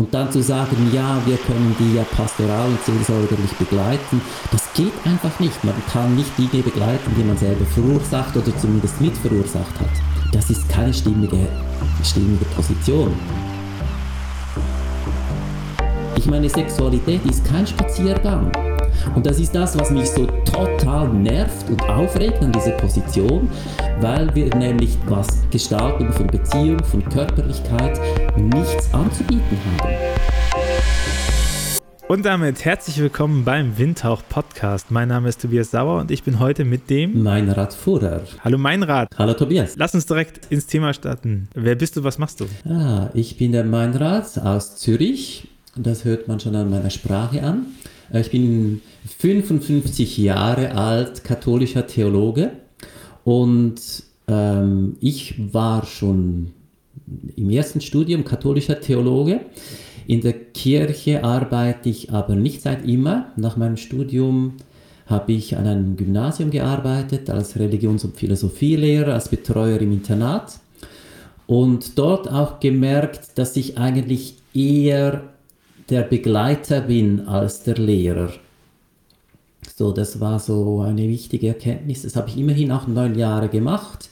Und dann zu sagen, ja, wir können die ja pastoral und seelsorgerlich begleiten, das geht einfach nicht. Man kann nicht Dinge begleiten, die man selber verursacht oder zumindest mitverursacht hat. Das ist keine stimmige, stimmige Position. Ich meine, Sexualität ist kein Spaziergang. Und das ist das, was mich so total nervt und aufregt an dieser Position, weil wir nämlich was Gestaltung von Beziehung, von Körperlichkeit nichts anzubieten haben. Und damit herzlich willkommen beim Windhauch Podcast. Mein Name ist Tobias Sauer und ich bin heute mit dem Meinrad Fuhrer. Hallo Meinrad. Hallo Tobias. Lass uns direkt ins Thema starten. Wer bist du, was machst du? Ah, ich bin der Meinrad aus Zürich. Das hört man schon an meiner Sprache an. Äh, ich bin 55 Jahre alt, katholischer Theologe und ähm, ich war schon im ersten Studium katholischer Theologe. In der Kirche arbeite ich aber nicht seit immer. Nach meinem Studium habe ich an einem Gymnasium gearbeitet, als Religions- und Philosophielehrer, als Betreuer im Internat und dort auch gemerkt, dass ich eigentlich eher der Begleiter bin als der Lehrer. So, das war so eine wichtige Erkenntnis. Das habe ich immerhin auch neun Jahre gemacht.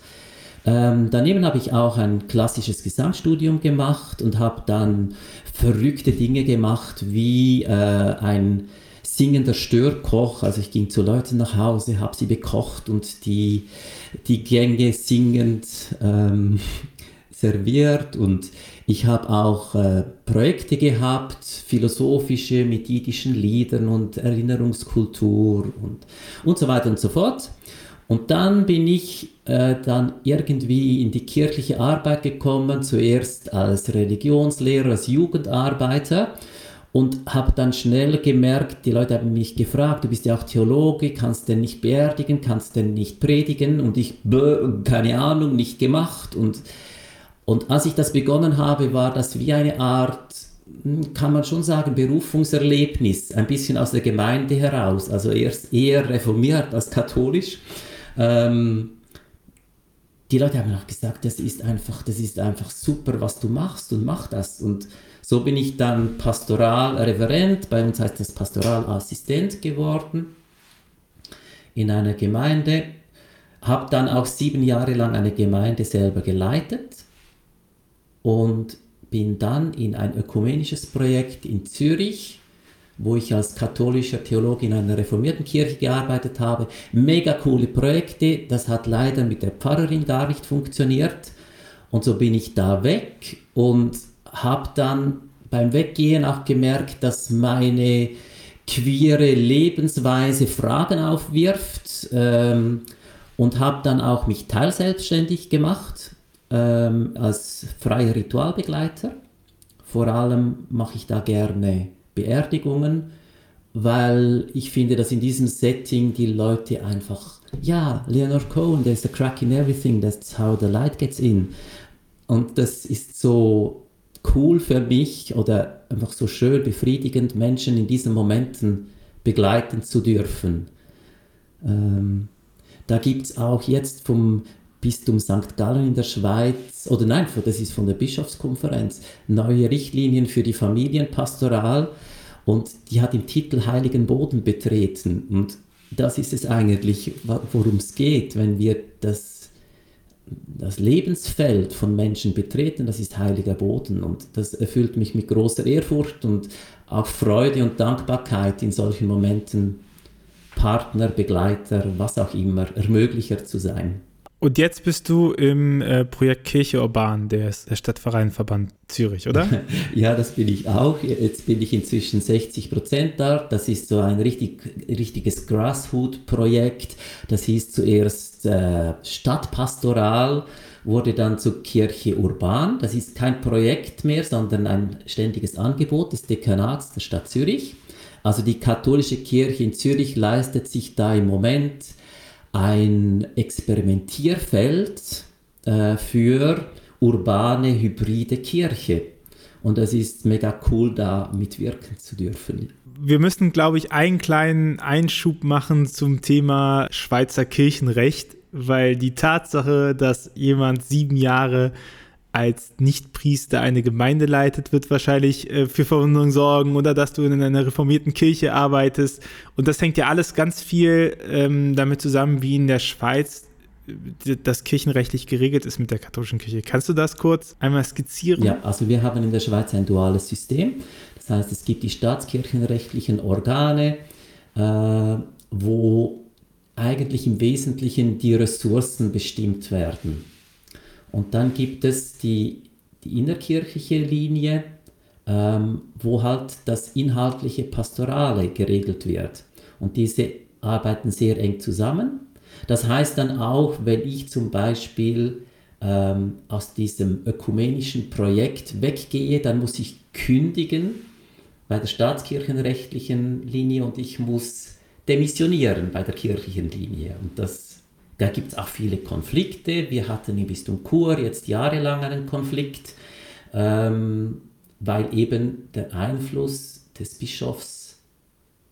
Ähm, daneben habe ich auch ein klassisches Gesangsstudium gemacht und habe dann verrückte Dinge gemacht, wie äh, ein singender Störkoch. Also ich ging zu Leuten nach Hause, habe sie bekocht und die, die Gänge singend ähm, serviert und ich habe auch äh, Projekte gehabt, philosophische mit jiddischen Liedern und Erinnerungskultur und, und so weiter und so fort. Und dann bin ich äh, dann irgendwie in die kirchliche Arbeit gekommen, zuerst als Religionslehrer, als Jugendarbeiter und habe dann schnell gemerkt, die Leute haben mich gefragt, du bist ja auch Theologe, kannst denn nicht beerdigen, kannst denn nicht predigen und ich, keine Ahnung, nicht gemacht und und als ich das begonnen habe, war das wie eine Art, hm, kann man schon sagen, Berufungserlebnis, ein bisschen aus der Gemeinde heraus, also erst eher reformiert als katholisch. Ähm, die Leute haben auch gesagt, das ist einfach, das ist einfach super, was du machst und mach das. Und so bin ich dann Pastoralreferent, bei uns heißt das Pastoralassistent geworden in einer Gemeinde, habe dann auch sieben Jahre lang eine Gemeinde selber geleitet und bin dann in ein ökumenisches Projekt in Zürich, wo ich als katholischer Theologe in einer reformierten Kirche gearbeitet habe. Mega coole Projekte, das hat leider mit der Pfarrerin gar nicht funktioniert. Und so bin ich da weg und habe dann beim Weggehen auch gemerkt, dass meine queere Lebensweise Fragen aufwirft ähm, und habe dann auch mich teilselbstständig gemacht ähm, als freier Ritualbegleiter. Vor allem mache ich da gerne Beerdigungen, weil ich finde, dass in diesem Setting die Leute einfach, ja, Leonard Cohen, there's a crack in everything, that's how the light gets in. Und das ist so cool für mich oder einfach so schön befriedigend, Menschen in diesen Momenten begleiten zu dürfen. Ähm, da gibt es auch jetzt vom Bistum St. Gallen in der Schweiz, oder nein, das ist von der Bischofskonferenz, neue Richtlinien für die Familienpastoral und die hat im Titel Heiligen Boden betreten. Und das ist es eigentlich, worum es geht, wenn wir das, das Lebensfeld von Menschen betreten, das ist heiliger Boden. Und das erfüllt mich mit großer Ehrfurcht und auch Freude und Dankbarkeit in solchen Momenten Partner, Begleiter, was auch immer, Ermöglicher zu sein. Und jetzt bist du im äh, Projekt Kirche Urban, der, der Stadtvereinverband Zürich, oder? ja, das bin ich auch. Jetzt bin ich inzwischen 60 Prozent da. Das ist so ein richtig, richtiges Grasshoot-Projekt. Das hieß zuerst äh, Stadtpastoral, wurde dann zur Kirche Urban. Das ist kein Projekt mehr, sondern ein ständiges Angebot des Dekanats der Stadt Zürich. Also die katholische Kirche in Zürich leistet sich da im Moment ein Experimentierfeld äh, für urbane, hybride Kirche. Und es ist mega cool, da mitwirken zu dürfen. Wir müssen, glaube ich, einen kleinen Einschub machen zum Thema Schweizer Kirchenrecht, weil die Tatsache, dass jemand sieben Jahre als Nichtpriester eine Gemeinde leitet, wird wahrscheinlich äh, für Verwunderung sorgen oder dass du in einer reformierten Kirche arbeitest. Und das hängt ja alles ganz viel ähm, damit zusammen, wie in der Schweiz äh, das kirchenrechtlich geregelt ist mit der katholischen Kirche. Kannst du das kurz einmal skizzieren? Ja, also wir haben in der Schweiz ein duales System. Das heißt, es gibt die staatskirchenrechtlichen Organe, äh, wo eigentlich im Wesentlichen die Ressourcen bestimmt werden. Und dann gibt es die, die innerkirchliche Linie, ähm, wo halt das inhaltliche Pastorale geregelt wird. Und diese arbeiten sehr eng zusammen. Das heißt dann auch, wenn ich zum Beispiel ähm, aus diesem ökumenischen Projekt weggehe, dann muss ich kündigen bei der staatskirchenrechtlichen Linie und ich muss demissionieren bei der kirchlichen Linie. Und das, da gibt es auch viele Konflikte. Wir hatten im Bistum Chur jetzt jahrelang einen Konflikt, ähm, weil eben der Einfluss des Bischofs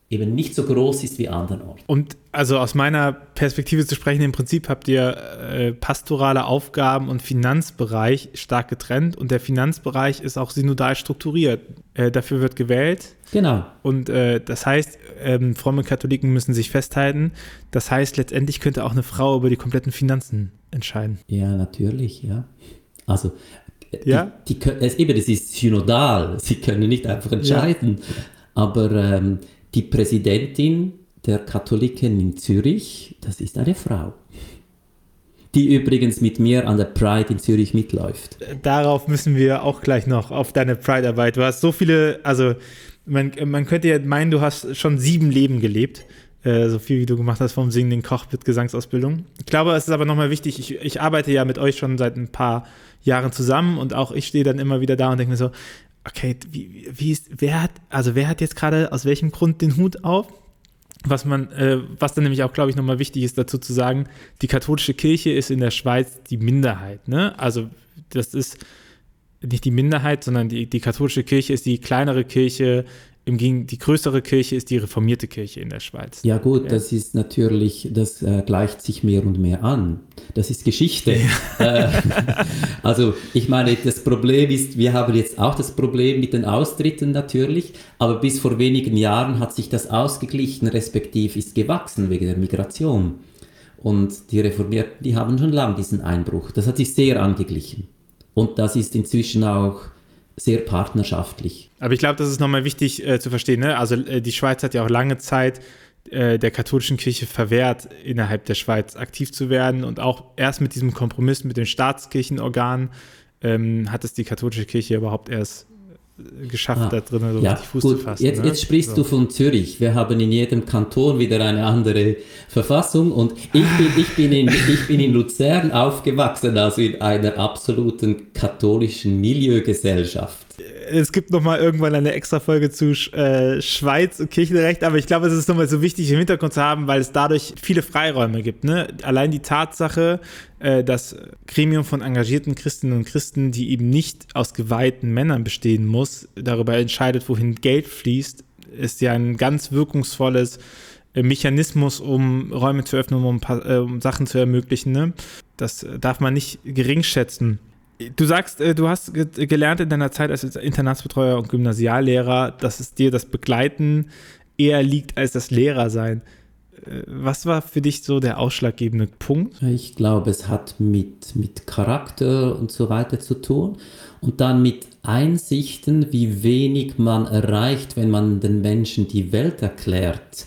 eben nicht so groß ist wie andernorts. Und also aus meiner Perspektive zu sprechen, im Prinzip habt ihr äh, pastorale Aufgaben und Finanzbereich stark getrennt und der Finanzbereich ist auch synodal strukturiert. Äh, dafür wird gewählt. Genau. Und äh, das heißt, ähm, fromme Katholiken müssen sich festhalten. Das heißt, letztendlich könnte auch eine Frau über die kompletten Finanzen entscheiden. Ja, natürlich, ja. Also ja? Die, die, es, eben, das ist synodal. Sie können nicht einfach entscheiden. Ja. Aber ähm, die Präsidentin der Katholiken in Zürich, das ist eine Frau. Die übrigens mit mir an der Pride in Zürich mitläuft. Darauf müssen wir auch gleich noch, auf deine Pride-Arbeit. Du hast so viele, also man, man könnte ja meinen, du hast schon sieben Leben gelebt. Äh, so viel wie du gemacht hast vom Singen, den Koch mit Gesangsausbildung. Ich glaube, es ist aber nochmal wichtig, ich, ich arbeite ja mit euch schon seit ein paar Jahren zusammen und auch ich stehe dann immer wieder da und denke mir so, okay, wie, wie ist, wer hat, also wer hat jetzt gerade aus welchem Grund den Hut auf? Was man, äh, was dann nämlich auch, glaube ich, nochmal wichtig ist, dazu zu sagen, die katholische Kirche ist in der Schweiz die Minderheit, ne? Also das ist nicht die Minderheit, sondern die, die katholische Kirche ist die kleinere Kirche im Gegen die größere Kirche ist die reformierte Kirche in der Schweiz. Ja gut, ja. das ist natürlich, das äh, gleicht sich mehr und mehr an. Das ist Geschichte. Ja. Äh, also ich meine, das Problem ist, wir haben jetzt auch das Problem mit den Austritten natürlich, aber bis vor wenigen Jahren hat sich das ausgeglichen, respektive ist gewachsen wegen der Migration. Und die Reformierten, die haben schon lange diesen Einbruch. Das hat sich sehr angeglichen. Und das ist inzwischen auch sehr partnerschaftlich. Aber ich glaube, das ist nochmal wichtig äh, zu verstehen. Ne? Also äh, die Schweiz hat ja auch lange Zeit äh, der katholischen Kirche verwehrt, innerhalb der Schweiz aktiv zu werden. Und auch erst mit diesem Kompromiss mit den Staatskirchenorganen ähm, hat es die katholische Kirche überhaupt erst geschafft, ah, da drin so ja, richtig Fuß gut, zu fassen. Jetzt, ne? jetzt sprichst so. du von Zürich. Wir haben in jedem Kanton wieder eine andere Verfassung und ich bin, ich bin, in, ich bin in Luzern aufgewachsen, also in einer absoluten katholischen Milieugesellschaft es gibt noch mal irgendwann eine extra Folge zu äh, Schweiz und Kirchenrecht, aber ich glaube, es ist nochmal so wichtig im Hintergrund zu haben, weil es dadurch viele Freiräume gibt. Ne? Allein die Tatsache, äh, das Gremium von engagierten Christinnen und Christen, die eben nicht aus geweihten Männern bestehen muss, darüber entscheidet, wohin Geld fließt, ist ja ein ganz wirkungsvolles äh, Mechanismus, um Räume zu öffnen, um, äh, um Sachen zu ermöglichen. Ne? Das darf man nicht geringschätzen. Du sagst, äh, du hast gelernt in deiner Zeit als Internatsbetreuer und Gymnasiallehrer, dass es dir das Begleiten eher liegt als das Lehrersein. Äh, was war für dich so der ausschlaggebende Punkt? Ich glaube, es hat mit, mit Charakter und so weiter zu tun und dann mit Einsichten, wie wenig man erreicht, wenn man den Menschen die Welt erklärt.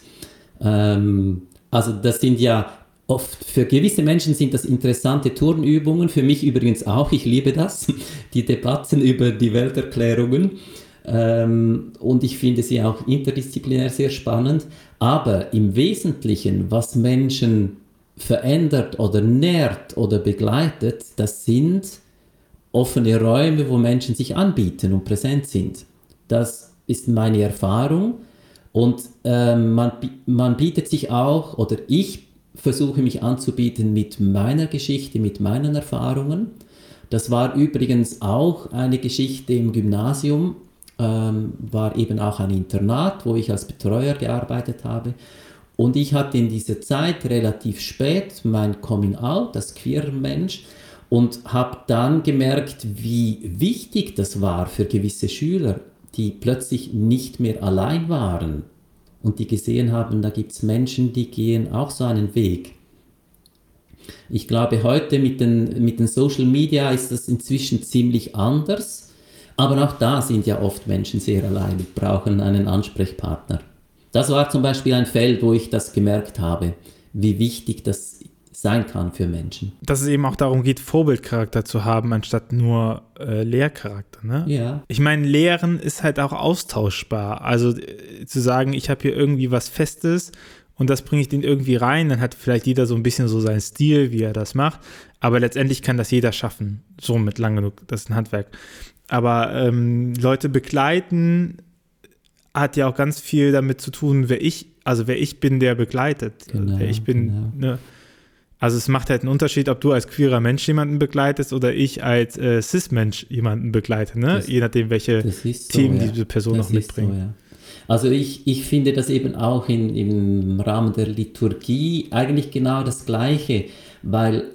Ähm, also das sind ja oft für gewisse Menschen sind das interessante Turnübungen, für mich übrigens auch, ich liebe das, die Debatten über die Welterklärungen. Ähm, und ich finde sie auch interdisziplinär sehr spannend. Aber im Wesentlichen, was Menschen verändert oder nährt oder begleitet, das sind offene Räume, wo Menschen sich anbieten und präsent sind. Das ist meine Erfahrung. Und ähm, man, man bietet sich auch, oder ich versuche mich anzubieten mit meiner Geschichte, mit meinen Erfahrungen. Das war übrigens auch eine Geschichte im Gymnasium, ähm, war eben auch ein Internat, wo ich als Betreuer gearbeitet habe. Und ich hatte in dieser Zeit relativ spät mein Coming Out als queerer Mensch. Und habe dann gemerkt, wie wichtig das war für gewisse Schüler, die plötzlich nicht mehr allein waren und die gesehen haben, da gibt es Menschen, die gehen auch so einen Weg. Ich glaube, heute mit den, mit den Social Media ist das inzwischen ziemlich anders, aber auch da sind ja oft Menschen sehr allein und brauchen einen Ansprechpartner. Das war zum Beispiel ein Feld, wo ich das gemerkt habe, wie wichtig das sein kann für Menschen. Dass es eben auch darum geht, Vorbildcharakter zu haben, anstatt nur äh, Lehrcharakter. Ne? Ja. Ich meine, Lehren ist halt auch austauschbar. Also äh, zu sagen, ich habe hier irgendwie was Festes und das bringe ich den irgendwie rein, dann hat vielleicht jeder so ein bisschen so seinen Stil, wie er das macht. Aber letztendlich kann das jeder schaffen, so mit lang genug. Das ist ein Handwerk. Aber ähm, Leute begleiten hat ja auch ganz viel damit zu tun, wer ich, also wer ich bin, der begleitet. Genau, wer ich bin, genau. ne? Also es macht halt einen Unterschied, ob du als queerer Mensch jemanden begleitest oder ich als äh, cis-Mensch jemanden begleite, ne? Das- Je nachdem, welche so, Themen ja. diese Person Das noch mitbringt. So, ja. Also ich, ich finde das eben auch in, im Rahmen der Liturgie eigentlich genau das Gleiche, weil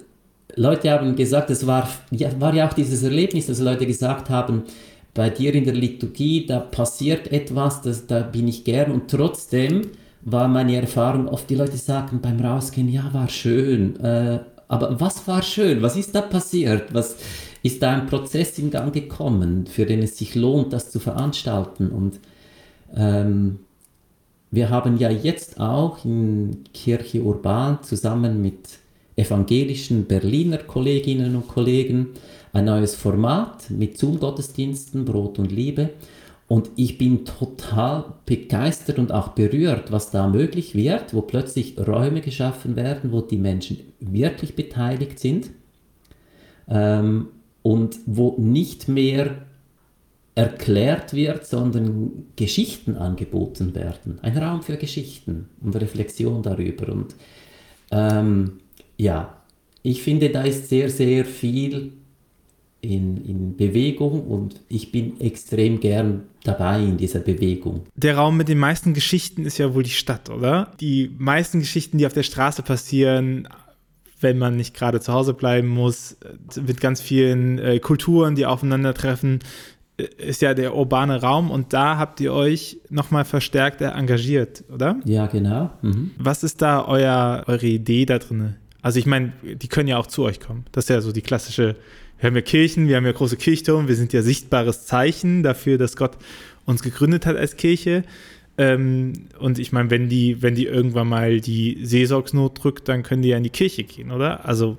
Leute haben gesagt, es war ja, war ja auch dieses Erlebnis, dass Leute gesagt haben, bei dir in der Liturgie, da passiert etwas, das, da bin ich gern und trotzdem war meine Erfahrung oft, die Leute sagen beim Rausgehen, ja, war schön, äh, aber was war schön? Was ist da passiert? Was ist da ein Prozess in Gang gekommen, für den es sich lohnt, das zu veranstalten? Und ähm, wir haben ja jetzt auch in Kirche Urban zusammen mit evangelischen Berliner Kolleginnen und Kollegen ein neues Format mit Zoom-Gottesdiensten, Brot und Liebe. Und ich bin total begeistert und auch berührt, was da möglich wird, wo plötzlich Räume geschaffen werden, wo die Menschen wirklich beteiligt sind ähm, und wo nicht mehr erklärt wird, sondern Geschichten angeboten werden. Ein Raum für Geschichten und Reflexion darüber. Und ähm, ja, ich finde, da ist sehr, sehr viel in, in Bewegung und ich bin extrem gern dabei in dieser Bewegung. Der Raum mit den meisten Geschichten ist ja wohl die Stadt, oder? Die meisten Geschichten, die auf der Straße passieren, wenn man nicht gerade zu Hause bleiben muss, mit ganz vielen äh, Kulturen, die aufeinandertreffen, äh, ist ja der urbane Raum und da habt ihr euch nochmal verstärkt engagiert, oder? Ja, genau. Mhm. Was ist da euer, eure Idee da drin? Also ich meine, die können ja auch zu euch kommen. Das ist ja so die klassische, wir haben ja Kirchen, wir haben ja große Kirchtürme, wir sind ja sichtbares Zeichen dafür, dass Gott uns gegründet hat als Kirche. Ähm, und ich meine, wenn die, wenn die irgendwann mal die Seelsorgsnot drückt, dann können die ja in die Kirche gehen, oder? Also,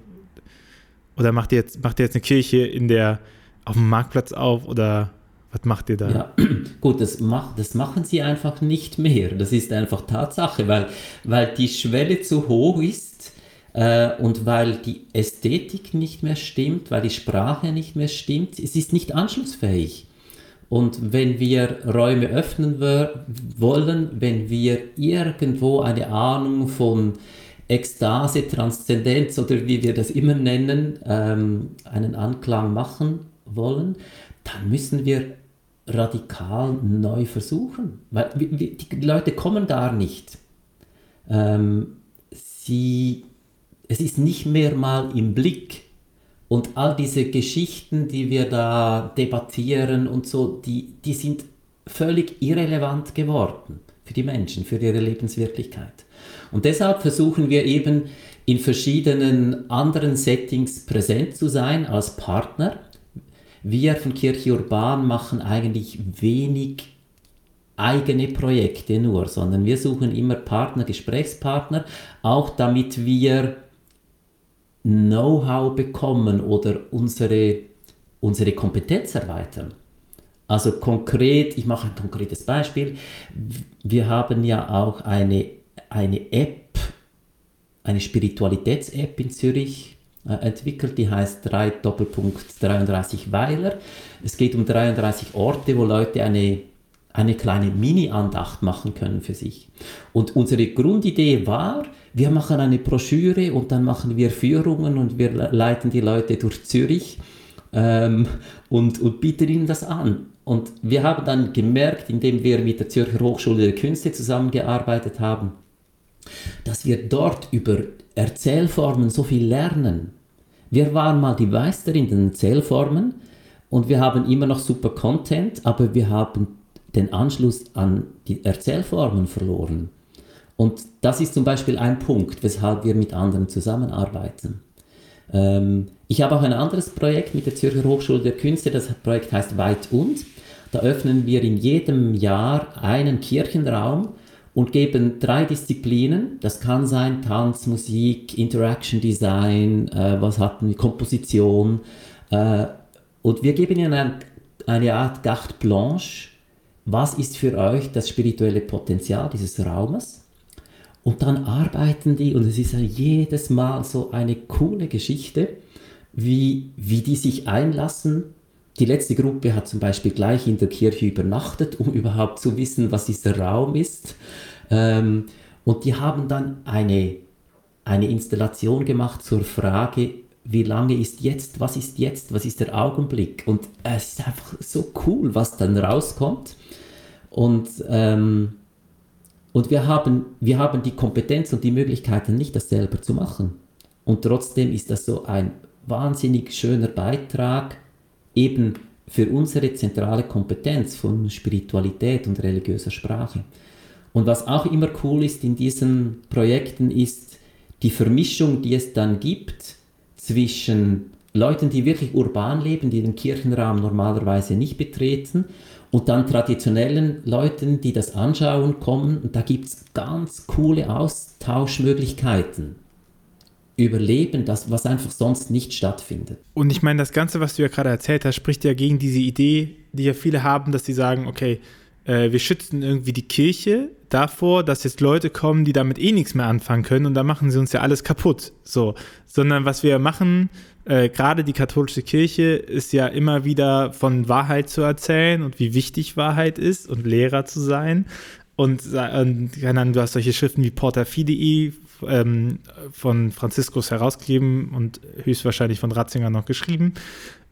oder macht ihr jetzt, macht ihr jetzt eine Kirche in der, auf dem Marktplatz auf oder was macht ihr da? Ja, gut, das, mach, das machen sie einfach nicht mehr. Das ist einfach Tatsache, weil, weil die Schwelle zu hoch ist und weil die Ästhetik nicht mehr stimmt, weil die Sprache nicht mehr stimmt. Es ist nicht anschlussfähig. Und wenn wir Räume öffnen wollen, wenn wir irgendwo eine Ahnung von Ekstase, Transzendenz oder wie wir das immer nennen, ähm, einen Anklang machen wollen, dann müssen wir radikal neu versuchen. Weil die Leute kommen gar nicht. Ähm, sie, es ist nicht mehr mal im Blick. Und all diese Geschichten, die wir da debattieren und so, die, die sind völlig irrelevant geworden für die Menschen, für ihre Lebenswirklichkeit. Und deshalb versuchen wir eben in verschiedenen anderen Settings präsent zu sein als Partner. Wir von Kirche Urban machen eigentlich wenig eigene Projekte nur, sondern wir suchen immer Partner, Gesprächspartner, auch damit wir Know-how bekommen oder unsere, unsere Kompetenz erweitern. Also konkret, ich mache ein konkretes Beispiel. Wir haben ja auch eine, eine App, eine Spiritualitäts-App in Zürich äh, entwickelt, die heißt 3 Doppelpunkt 33 Weiler. Es geht um 33 Orte, wo Leute eine, eine kleine Mini-Andacht machen können für sich. Und unsere Grundidee war, wir machen eine Broschüre und dann machen wir Führungen und wir le- leiten die Leute durch Zürich ähm, und, und bieten ihnen das an. Und wir haben dann gemerkt, indem wir mit der Zürcher Hochschule der Künste zusammengearbeitet haben, dass wir dort über Erzählformen so viel lernen, wir waren mal die Meister in den Zählformen und wir haben immer noch super Content, aber wir haben den Anschluss an die Erzählformen verloren. Und das ist zum Beispiel ein Punkt, weshalb wir mit anderen zusammenarbeiten. Ähm, ich habe auch ein anderes Projekt mit der Zürcher Hochschule der Künste, das Projekt heißt Weit und. Da öffnen wir in jedem Jahr einen Kirchenraum und geben drei Disziplinen. Das kann sein Tanz, Musik, Interaction Design, äh, was hatten wir, Komposition. Äh, und wir geben ihnen ein, eine Art Carte Blanche. Was ist für euch das spirituelle Potenzial dieses Raumes? Und dann arbeiten die, und es ist ja jedes Mal so eine coole Geschichte, wie, wie die sich einlassen. Die letzte Gruppe hat zum Beispiel gleich in der Kirche übernachtet, um überhaupt zu wissen, was dieser Raum ist. Ähm, und die haben dann eine, eine Installation gemacht zur Frage, wie lange ist jetzt, was ist jetzt, was ist der Augenblick? Und es ist einfach so cool, was dann rauskommt. Und ähm, und wir haben, wir haben die Kompetenz und die Möglichkeiten, nicht das selber zu machen. Und trotzdem ist das so ein wahnsinnig schöner Beitrag eben für unsere zentrale Kompetenz von Spiritualität und religiöser Sprache. Und was auch immer cool ist in diesen Projekten, ist die Vermischung, die es dann gibt zwischen Leuten, die wirklich urban leben, die den Kirchenraum normalerweise nicht betreten und dann traditionellen Leuten, die das anschauen, kommen. Und da gibt es ganz coole Austauschmöglichkeiten. Überleben, das, was einfach sonst nicht stattfindet. Und ich meine, das Ganze, was du ja gerade erzählt hast, spricht ja gegen diese Idee, die ja viele haben, dass sie sagen, okay, äh, wir schützen irgendwie die Kirche davor, dass jetzt Leute kommen, die damit eh nichts mehr anfangen können und da machen sie uns ja alles kaputt. So, sondern was wir machen, äh, gerade die katholische Kirche ist ja immer wieder von Wahrheit zu erzählen und wie wichtig Wahrheit ist und Lehrer zu sein. Und, und du hast solche Schriften wie Porta Fidei ähm, von Franziskus herausgegeben und höchstwahrscheinlich von Ratzinger noch geschrieben,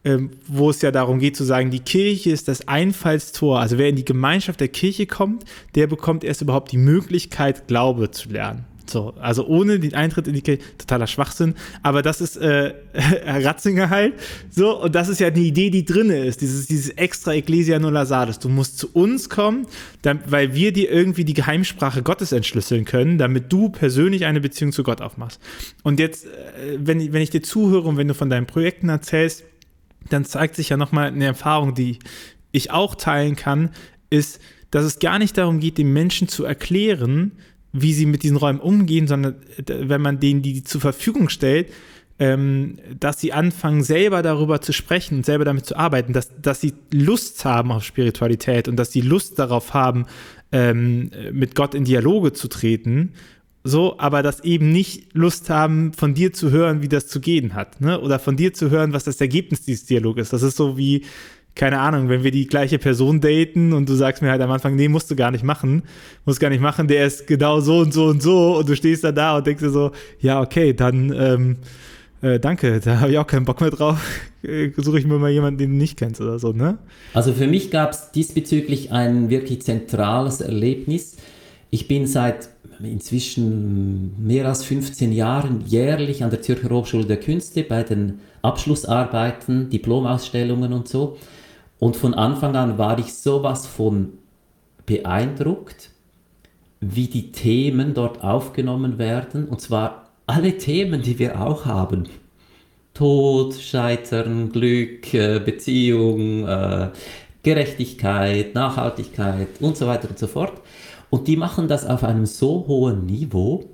ähm, wo es ja darum geht zu sagen, die Kirche ist das Einfallstor. Also wer in die Gemeinschaft der Kirche kommt, der bekommt erst überhaupt die Möglichkeit, Glaube zu lernen. So, also ohne den Eintritt in die Kirche, totaler Schwachsinn. Aber das ist äh, Ratzinger halt. So, und das ist ja die Idee, die drin ist. Dieses, dieses extra Ecclesia nulla Sardes. Du musst zu uns kommen, dann, weil wir dir irgendwie die Geheimsprache Gottes entschlüsseln können, damit du persönlich eine Beziehung zu Gott aufmachst. Und jetzt, äh, wenn, wenn ich dir zuhöre und wenn du von deinen Projekten erzählst, dann zeigt sich ja nochmal eine Erfahrung, die ich auch teilen kann, ist, dass es gar nicht darum geht, den Menschen zu erklären, wie sie mit diesen Räumen umgehen, sondern äh, wenn man denen die zur Verfügung stellt, ähm, dass sie anfangen, selber darüber zu sprechen und selber damit zu arbeiten, dass, dass sie Lust haben auf Spiritualität und dass sie Lust darauf haben, ähm, mit Gott in Dialoge zu treten. So, aber dass eben nicht Lust haben, von dir zu hören, wie das zu gehen hat, ne? Oder von dir zu hören, was das Ergebnis dieses Dialogs ist. Das ist so wie, keine Ahnung, wenn wir die gleiche Person daten und du sagst mir halt am Anfang, nee, musst du gar nicht machen, musst gar nicht machen, der ist genau so und so und so und du stehst dann da und denkst dir so, ja, okay, dann ähm, äh, danke, da habe ich auch keinen Bock mehr drauf. Suche ich mir mal jemanden, den du nicht kennst oder so, ne? Also für mich gab es diesbezüglich ein wirklich zentrales Erlebnis. Ich bin seit inzwischen mehr als 15 Jahren jährlich an der Zürcher Hochschule der Künste bei den Abschlussarbeiten, Diplomausstellungen und so. Und von Anfang an war ich sowas von beeindruckt, wie die Themen dort aufgenommen werden. Und zwar alle Themen, die wir auch haben. Tod, Scheitern, Glück, äh, Beziehung, äh, Gerechtigkeit, Nachhaltigkeit und so weiter und so fort. Und die machen das auf einem so hohen Niveau.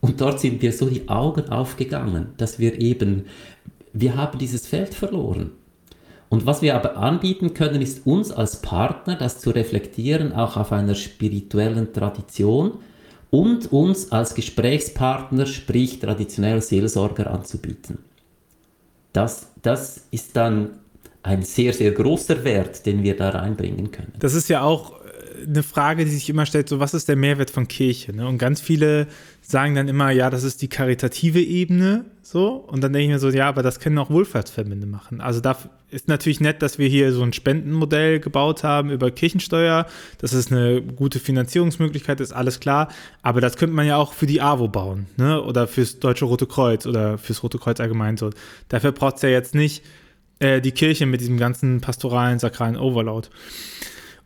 Und dort sind wir so die Augen aufgegangen, dass wir eben, wir haben dieses Feld verloren. Und was wir aber anbieten können, ist uns als Partner das zu reflektieren, auch auf einer spirituellen Tradition und uns als Gesprächspartner, sprich traditionell Seelsorger anzubieten. Das, das ist dann ein sehr, sehr großer Wert, den wir da reinbringen können. Das ist ja auch eine Frage, die sich immer stellt, so was ist der Mehrwert von Kirche? Ne? Und ganz viele sagen dann immer, ja, das ist die karitative Ebene, so. Und dann denke ich mir so, ja, aber das können auch Wohlfahrtsverbände machen. Also da ist natürlich nett, dass wir hier so ein Spendenmodell gebaut haben über Kirchensteuer. Das ist eine gute Finanzierungsmöglichkeit, ist alles klar. Aber das könnte man ja auch für die AWO bauen, ne? Oder fürs Deutsche Rote Kreuz oder fürs Rote Kreuz allgemein so. Dafür braucht es ja jetzt nicht äh, die Kirche mit diesem ganzen pastoralen, sakralen Overload.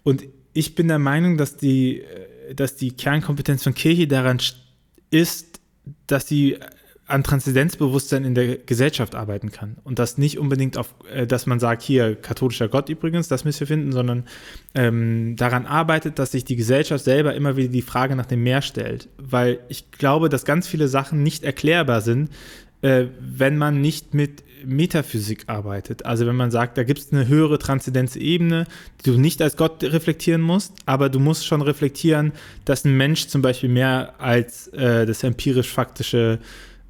Und ich bin der Meinung, dass die, äh, dass die Kernkompetenz von Kirche daran ist, dass sie an Transzendenzbewusstsein in der Gesellschaft arbeiten kann. Und das nicht unbedingt auf, äh, dass man sagt, hier, katholischer Gott übrigens, das müssen wir finden, sondern ähm, daran arbeitet, dass sich die Gesellschaft selber immer wieder die Frage nach dem Mehr stellt. Weil ich glaube, dass ganz viele Sachen nicht erklärbar sind, äh, wenn man nicht mit Metaphysik arbeitet. Also wenn man sagt, da gibt es eine höhere Transzendenzebene, die du nicht als Gott reflektieren musst, aber du musst schon reflektieren, dass ein Mensch zum Beispiel mehr als äh, das empirisch-faktische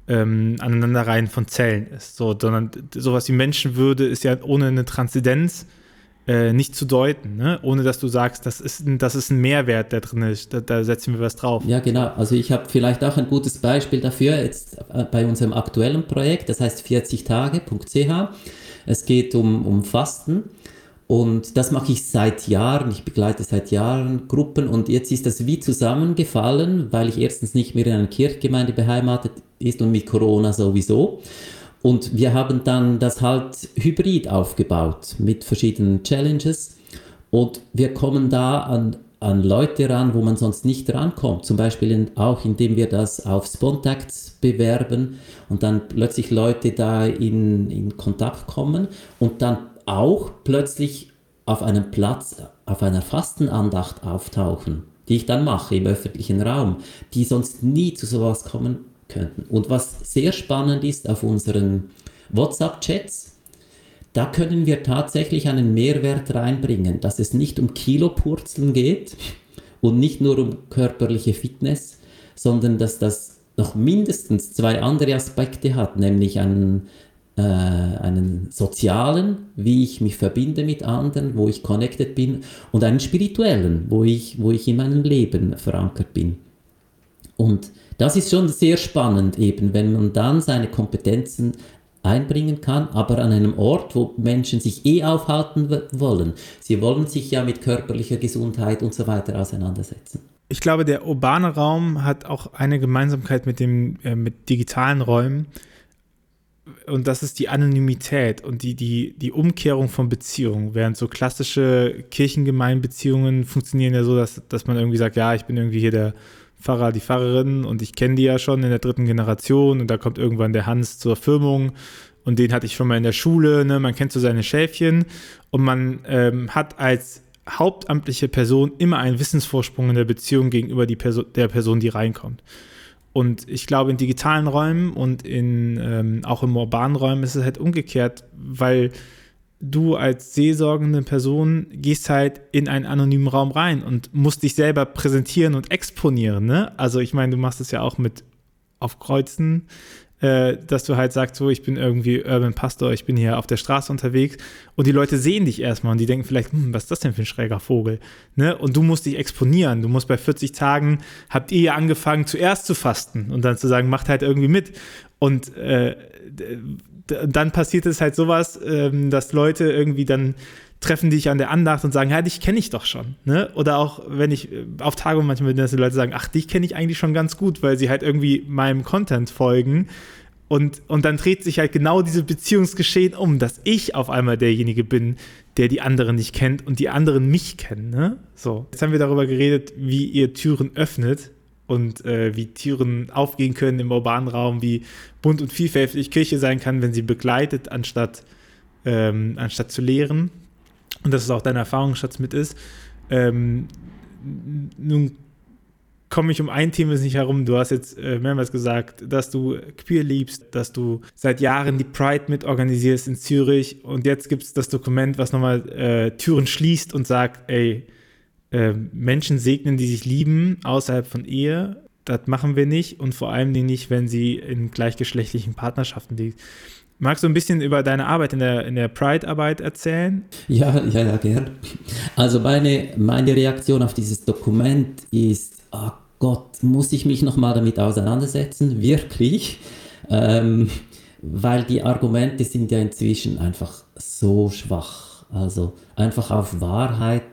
ähm, Aneinanderreihen von Zellen ist. So, sondern sowas wie Menschenwürde ist ja ohne eine Transzendenz äh, nicht zu deuten, ne? ohne dass du sagst, das ist, das ist ein Mehrwert, der drin ist, da, da setzen wir was drauf. Ja, genau. Also ich habe vielleicht auch ein gutes Beispiel dafür jetzt äh, bei unserem aktuellen Projekt, das heißt 40tage.ch. Es geht um, um Fasten. Und das mache ich seit Jahren. Ich begleite seit Jahren Gruppen und jetzt ist das wie zusammengefallen, weil ich erstens nicht mehr in einer Kirchgemeinde beheimatet ist und mit Corona sowieso. Und wir haben dann das halt hybrid aufgebaut mit verschiedenen Challenges. Und wir kommen da an, an Leute ran, wo man sonst nicht rankommt. Zum Beispiel in, auch indem wir das auf Spontax bewerben und dann plötzlich Leute da in, in Kontakt kommen und dann auch plötzlich auf einem Platz, auf einer Fastenandacht auftauchen, die ich dann mache im öffentlichen Raum, die sonst nie zu sowas kommen könnten. Und was sehr spannend ist auf unseren WhatsApp-Chats, da können wir tatsächlich einen Mehrwert reinbringen, dass es nicht um Kilopurzeln geht und nicht nur um körperliche Fitness, sondern dass das noch mindestens zwei andere Aspekte hat, nämlich einen, äh, einen sozialen, wie ich mich verbinde mit anderen, wo ich connected bin, und einen spirituellen, wo ich, wo ich in meinem Leben verankert bin. Und das ist schon sehr spannend eben, wenn man dann seine Kompetenzen einbringen kann, aber an einem Ort, wo Menschen sich eh aufhalten wollen. Sie wollen sich ja mit körperlicher Gesundheit und so weiter auseinandersetzen. Ich glaube, der urbane Raum hat auch eine Gemeinsamkeit mit dem äh, mit digitalen Räumen und das ist die Anonymität und die, die, die Umkehrung von Beziehungen. Während so klassische Kirchengemeinbeziehungen funktionieren ja so, dass, dass man irgendwie sagt, ja, ich bin irgendwie hier der Pfarrer, die Pfarrerin und ich kenne die ja schon in der dritten Generation und da kommt irgendwann der Hans zur Firmung und den hatte ich schon mal in der Schule, ne? man kennt so seine Schäfchen und man ähm, hat als hauptamtliche Person immer einen Wissensvorsprung in der Beziehung gegenüber die Person, der Person, die reinkommt. Und ich glaube, in digitalen Räumen und in, ähm, auch in urbanen Räumen ist es halt umgekehrt, weil du als seelsorgende Person gehst halt in einen anonymen Raum rein und musst dich selber präsentieren und exponieren. Ne? Also ich meine, du machst es ja auch mit auf Kreuzen, äh, dass du halt sagst, so, ich bin irgendwie Urban Pastor, ich bin hier auf der Straße unterwegs und die Leute sehen dich erstmal und die denken vielleicht, hm, was ist das denn für ein schräger Vogel? Ne? Und du musst dich exponieren. Du musst bei 40 Tagen, habt ihr ja angefangen zuerst zu fasten und dann zu sagen, macht halt irgendwie mit. Und äh, dann passiert es halt sowas, ähm, dass Leute irgendwie dann treffen dich an der Andacht und sagen, ja, dich kenne ich doch schon. Ne? Oder auch, wenn ich äh, auf Tagungen manchmal bin, dass die Leute sagen, ach, dich kenne ich eigentlich schon ganz gut, weil sie halt irgendwie meinem Content folgen. Und, und dann dreht sich halt genau diese Beziehungsgeschehen um, dass ich auf einmal derjenige bin, der die anderen nicht kennt und die anderen mich kennen. Ne? So, jetzt haben wir darüber geredet, wie ihr Türen öffnet und äh, wie Türen aufgehen können im urbanen Raum, wie bunt und vielfältig Kirche sein kann, wenn sie begleitet, anstatt, ähm, anstatt zu lehren. Und dass es auch dein Erfahrungsschatz mit ist. Ähm, nun komme ich um ein Thema nicht herum. Du hast jetzt äh, mehrmals gesagt, dass du queer liebst, dass du seit Jahren die Pride mitorganisierst in Zürich und jetzt gibt es das Dokument, was nochmal äh, Türen schließt und sagt, ey, äh, Menschen segnen, die sich lieben, außerhalb von Ehe. Das machen wir nicht und vor allem nicht, wenn sie in gleichgeschlechtlichen Partnerschaften liegen. Magst du ein bisschen über deine Arbeit in der, in der Pride-Arbeit erzählen? Ja, ja, ja, gern. Also meine, meine Reaktion auf dieses Dokument ist, oh Gott, muss ich mich nochmal damit auseinandersetzen? Wirklich? Ähm, weil die Argumente sind ja inzwischen einfach so schwach. Also einfach auf Wahrheit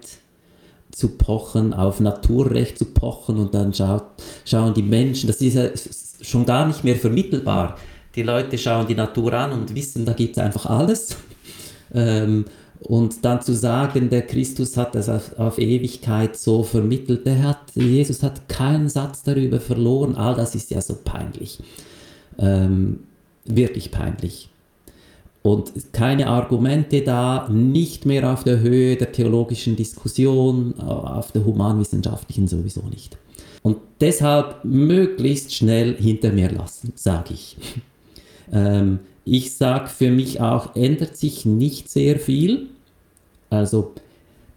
zu pochen, auf Naturrecht zu pochen und dann schaut, schauen die Menschen, das ist ja schon gar nicht mehr vermittelbar. Die Leute schauen die Natur an und wissen, da gibt es einfach alles. Ähm, und dann zu sagen, der Christus hat das auf, auf, Ewigkeit so vermittelt, der hat, Jesus hat keinen Satz darüber verloren, all das ist ja so peinlich. Ähm, wirklich peinlich. Und keine Argumente da, nicht mehr auf der Höhe der theologischen Diskussion, auf der humanwissenschaftlichen sowieso nicht. Und deshalb möglichst schnell hinter mir lassen, sage ich. Ähm, ich sage für mich auch, ändert sich nicht sehr viel. Also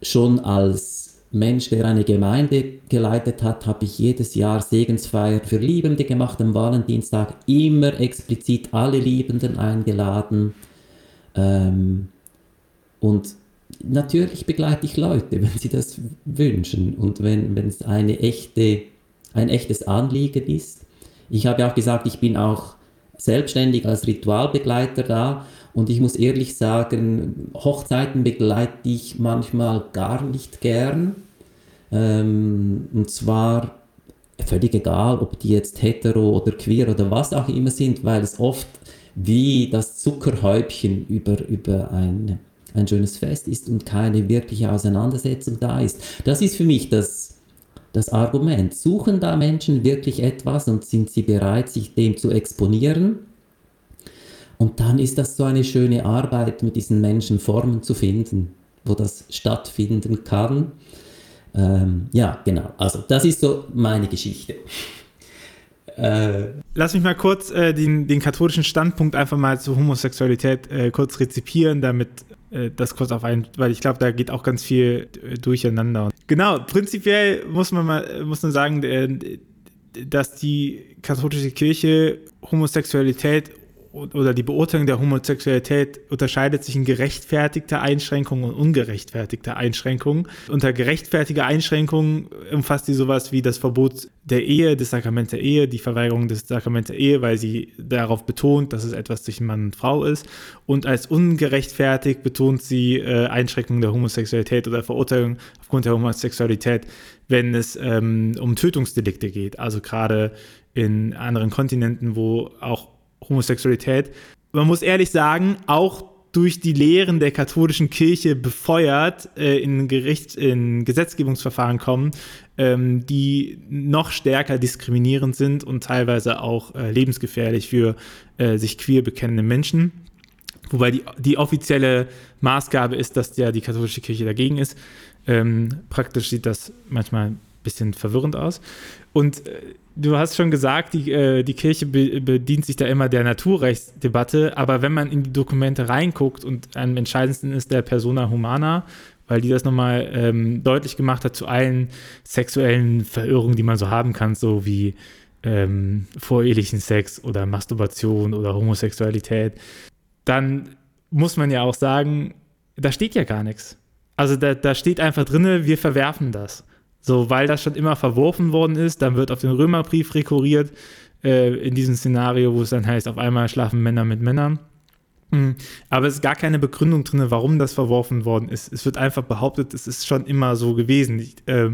schon als Mensch, der eine Gemeinde geleitet hat, habe ich jedes Jahr Segensfeier für Liebende gemacht am Valentinstag, immer explizit alle Liebenden eingeladen. Ähm, und natürlich begleite ich Leute, wenn sie das wünschen und wenn es eine echte, ein echtes Anliegen ist. Ich habe ja auch gesagt, ich bin auch selbstständig als Ritualbegleiter da und ich muss ehrlich sagen, Hochzeiten begleite ich manchmal gar nicht gern. Ähm, und zwar völlig egal, ob die jetzt hetero oder queer oder was auch immer sind, weil es oft wie das Zuckerhäubchen über, über ein, ein schönes Fest ist und keine wirkliche Auseinandersetzung da ist. Das ist für mich das, das Argument. Suchen da Menschen wirklich etwas und sind sie bereit, sich dem zu exponieren? Und dann ist das so eine schöne Arbeit, mit diesen Menschen Formen zu finden, wo das stattfinden kann. Ähm, ja, genau. Also das ist so meine Geschichte. Äh, Lass mich mal kurz äh, den, den, katholischen Standpunkt einfach mal zur Homosexualität äh, kurz rezipieren, damit äh, das kurz auf einen, weil ich glaube, da geht auch ganz viel äh, durcheinander. Genau, prinzipiell muss man mal muss man sagen, dass die katholische Kirche Homosexualität oder die Beurteilung der Homosexualität unterscheidet sich in gerechtfertigter Einschränkung und ungerechtfertigter Einschränkung. Unter gerechtfertiger Einschränkung umfasst sie sowas wie das Verbot der Ehe, des Sakraments der Ehe, die Verweigerung des Sakraments der Ehe, weil sie darauf betont, dass es etwas zwischen Mann und Frau ist. Und als ungerechtfertigt betont sie äh, Einschränkung der Homosexualität oder Verurteilung aufgrund der Homosexualität, wenn es ähm, um Tötungsdelikte geht. Also gerade in anderen Kontinenten, wo auch Homosexualität. Man muss ehrlich sagen, auch durch die Lehren der katholischen Kirche befeuert äh, in, Gericht, in Gesetzgebungsverfahren kommen, ähm, die noch stärker diskriminierend sind und teilweise auch äh, lebensgefährlich für äh, sich queer bekennende Menschen. Wobei die, die offizielle Maßgabe ist, dass ja die katholische Kirche dagegen ist. Ähm, praktisch sieht das manchmal ein bisschen verwirrend aus. Und äh, du hast schon gesagt, die, äh, die Kirche be bedient sich da immer der Naturrechtsdebatte, aber wenn man in die Dokumente reinguckt und am entscheidendsten ist der Persona Humana, weil die das nochmal ähm, deutlich gemacht hat zu allen sexuellen Verirrungen, die man so haben kann, so wie ähm, vorehelichen Sex oder Masturbation oder Homosexualität, dann muss man ja auch sagen, da steht ja gar nichts. Also da, da steht einfach drin, wir verwerfen das. So, weil das schon immer verworfen worden ist, dann wird auf den Römerbrief rekurriert, äh, in diesem Szenario, wo es dann heißt, auf einmal schlafen Männer mit Männern. Mhm. Aber es ist gar keine Begründung drin, warum das verworfen worden ist. Es wird einfach behauptet, es ist schon immer so gewesen äh,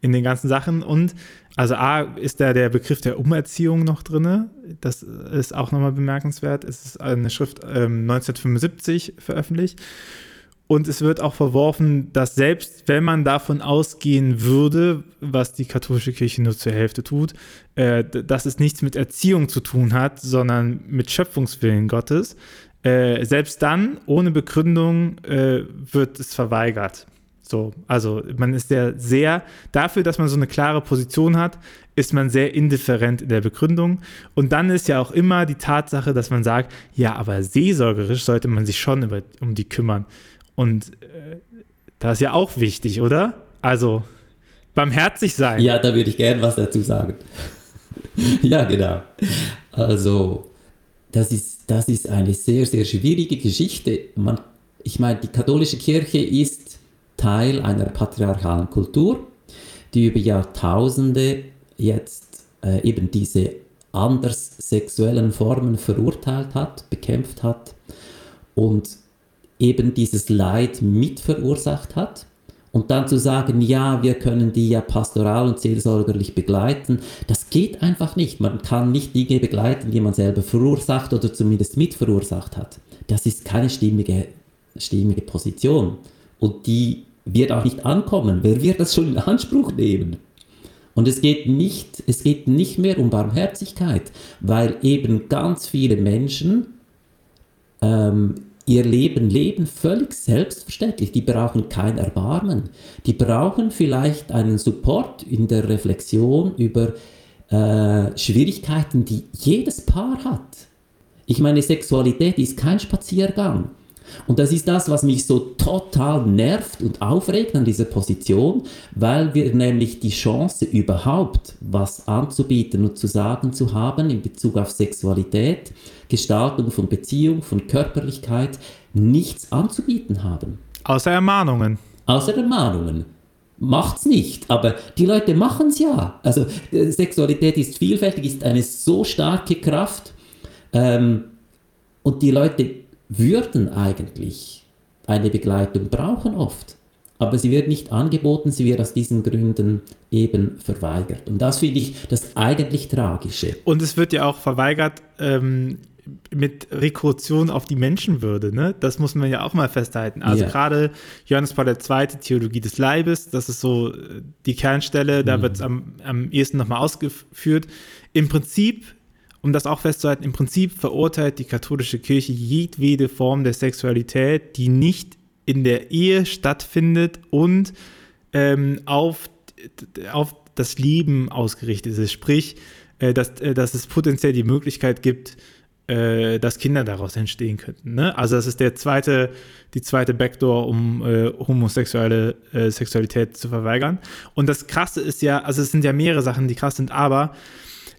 in den ganzen Sachen. Und also A ist da der Begriff der Umerziehung noch drin. Das ist auch nochmal bemerkenswert. Es ist eine Schrift ähm, 1975 veröffentlicht. Und es wird auch verworfen, dass selbst wenn man davon ausgehen würde, was die katholische Kirche nur zur Hälfte tut, äh, dass es nichts mit Erziehung zu tun hat, sondern mit Schöpfungswillen Gottes, äh, selbst dann, ohne Begründung, äh, wird es verweigert. So, also man ist ja sehr, dafür, dass man so eine klare Position hat, ist man sehr indifferent in der Begründung. Und dann ist ja auch immer die Tatsache, dass man sagt, ja, aber seelsorgerisch sollte man sich schon über, um die kümmern. Und äh, das ist ja auch wichtig, oder? Also barmherzig sein. Ja, da würde ich gerne was dazu sagen. ja, genau. Also, das ist das ist eine sehr, sehr schwierige Geschichte. Man, ich meine, die katholische Kirche ist Teil einer patriarchalen Kultur, die über Jahrtausende jetzt äh, eben diese anders sexuellen Formen verurteilt hat, bekämpft hat und eben dieses Leid mit verursacht hat. Und dann zu sagen, ja, wir können die ja pastoral und seelsorgerlich begleiten, das geht einfach nicht. Man kann nicht Dinge begleiten, die man selber verursacht oder zumindest mit verursacht hat. Das ist keine stimmige, stimmige Position. Und die wird auch nicht ankommen. Wer wird das schon in Anspruch nehmen? Und es geht nicht, es geht nicht mehr um Barmherzigkeit, weil eben ganz viele Menschen ähm, ihr Leben leben völlig selbstverständlich. Die brauchen kein Erbarmen. Die brauchen vielleicht einen Support in der Reflexion über äh, Schwierigkeiten, die jedes Paar hat. Ich meine, Sexualität ist kein Spaziergang. Und das ist das, was mich so total nervt und aufregt an dieser Position, weil wir nämlich die Chance überhaupt was anzubieten und zu sagen zu haben in Bezug auf Sexualität, Gestaltung von Beziehung, von Körperlichkeit, nichts anzubieten haben. Außer Ermahnungen. Außer Ermahnungen macht's nicht, aber die Leute machen es ja. Also äh, Sexualität ist vielfältig, ist eine so starke Kraft ähm, und die Leute würden eigentlich eine Begleitung brauchen oft. Aber sie wird nicht angeboten, sie wird aus diesen Gründen eben verweigert. Und das finde ich das eigentlich Tragische. Und es wird ja auch verweigert ähm, mit Rekursion auf die Menschenwürde. Ne? Das muss man ja auch mal festhalten. Also ja. gerade Johannes Paul II., Theologie des Leibes, das ist so äh, die Kernstelle, da mhm. wird es am, am ehesten nochmal ausgeführt. Im Prinzip um das auch festzuhalten, im Prinzip verurteilt die katholische Kirche jedwede Form der Sexualität, die nicht in der Ehe stattfindet und ähm, auf, auf das Leben ausgerichtet ist. Sprich, äh, dass, äh, dass es potenziell die Möglichkeit gibt, äh, dass Kinder daraus entstehen könnten. Ne? Also das ist der zweite, die zweite Backdoor, um äh, homosexuelle äh, Sexualität zu verweigern. Und das Krasse ist ja, also es sind ja mehrere Sachen, die krass sind, aber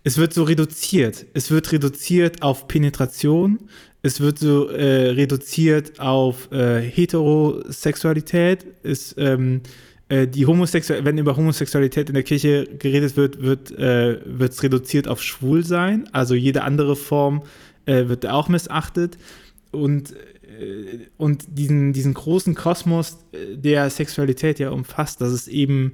es wird so reduziert. Es wird reduziert auf Penetration. Es wird so äh, reduziert auf äh, Heterosexualität. Es, ähm, äh, die Homosexual wenn über Homosexualität in der Kirche geredet wird, wird äh, es reduziert auf Schwulsein. Also jede andere Form äh, wird auch missachtet. Und äh, und diesen, diesen großen Kosmos der Sexualität ja umfasst, dass es eben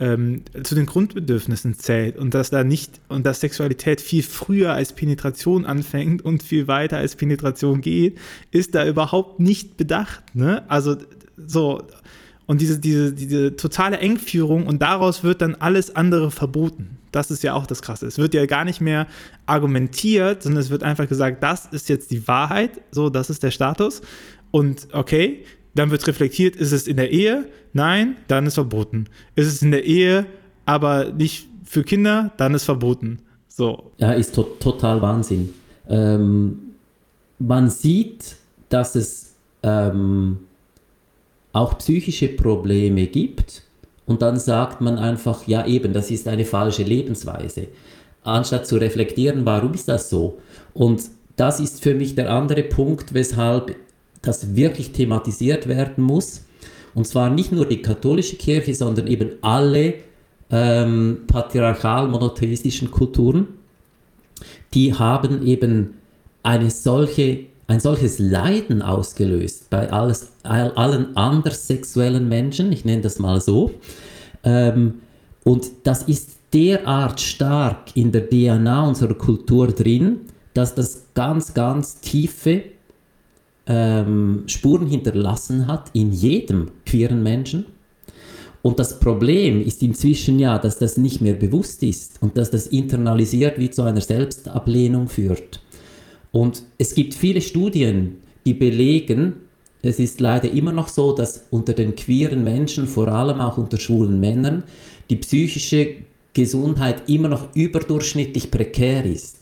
ähm, zu den Grundbedürfnissen zählt und dass da nicht und dass Sexualität viel früher als Penetration anfängt und viel weiter als Penetration geht, ist da überhaupt nicht bedacht. Ne? Also so und diese, diese, diese totale Engführung und daraus wird dann alles andere verboten. Das ist ja auch das Krasse. Es wird ja gar nicht mehr argumentiert, sondern es wird einfach gesagt, das ist jetzt die Wahrheit, so, das ist der Status. Und okay, dann wird reflektiert, ist es in der Ehe? Nein, dann ist verboten. Ist es in der Ehe, aber nicht für Kinder? Dann ist verboten. So. Ja, ist to total Wahnsinn. Ähm, man sieht, dass es ähm, auch psychische Probleme gibt und dann sagt man einfach, ja eben, das ist eine falsche Lebensweise, anstatt zu reflektieren, warum ist das so? Und das ist für mich der andere Punkt, weshalb das wirklich thematisiert werden muss. Und zwar nicht nur die katholische Kirche, sondern eben alle ähm, patriarchal-monotheistischen Kulturen, die haben eben eine solche, ein solches Leiden ausgelöst bei alles, all, allen anders sexuellen Menschen, ich nenne das mal so. Ähm, und das ist derart stark in der DNA unserer Kultur drin, dass das ganz, ganz tiefe ähm, Spuren hinterlassen hat in jedem queeren Menschen. Und das Problem ist inzwischen ja, dass das nicht mehr bewusst ist und dass das internalisiert wie zu einer Selbstablehnung führt. Und es gibt viele Studien, die belegen, es ist leider immer noch so, dass unter den queeren Menschen, vor allem auch unter schwulen Männern, die psychische Gesundheit immer noch überdurchschnittlich prekär ist.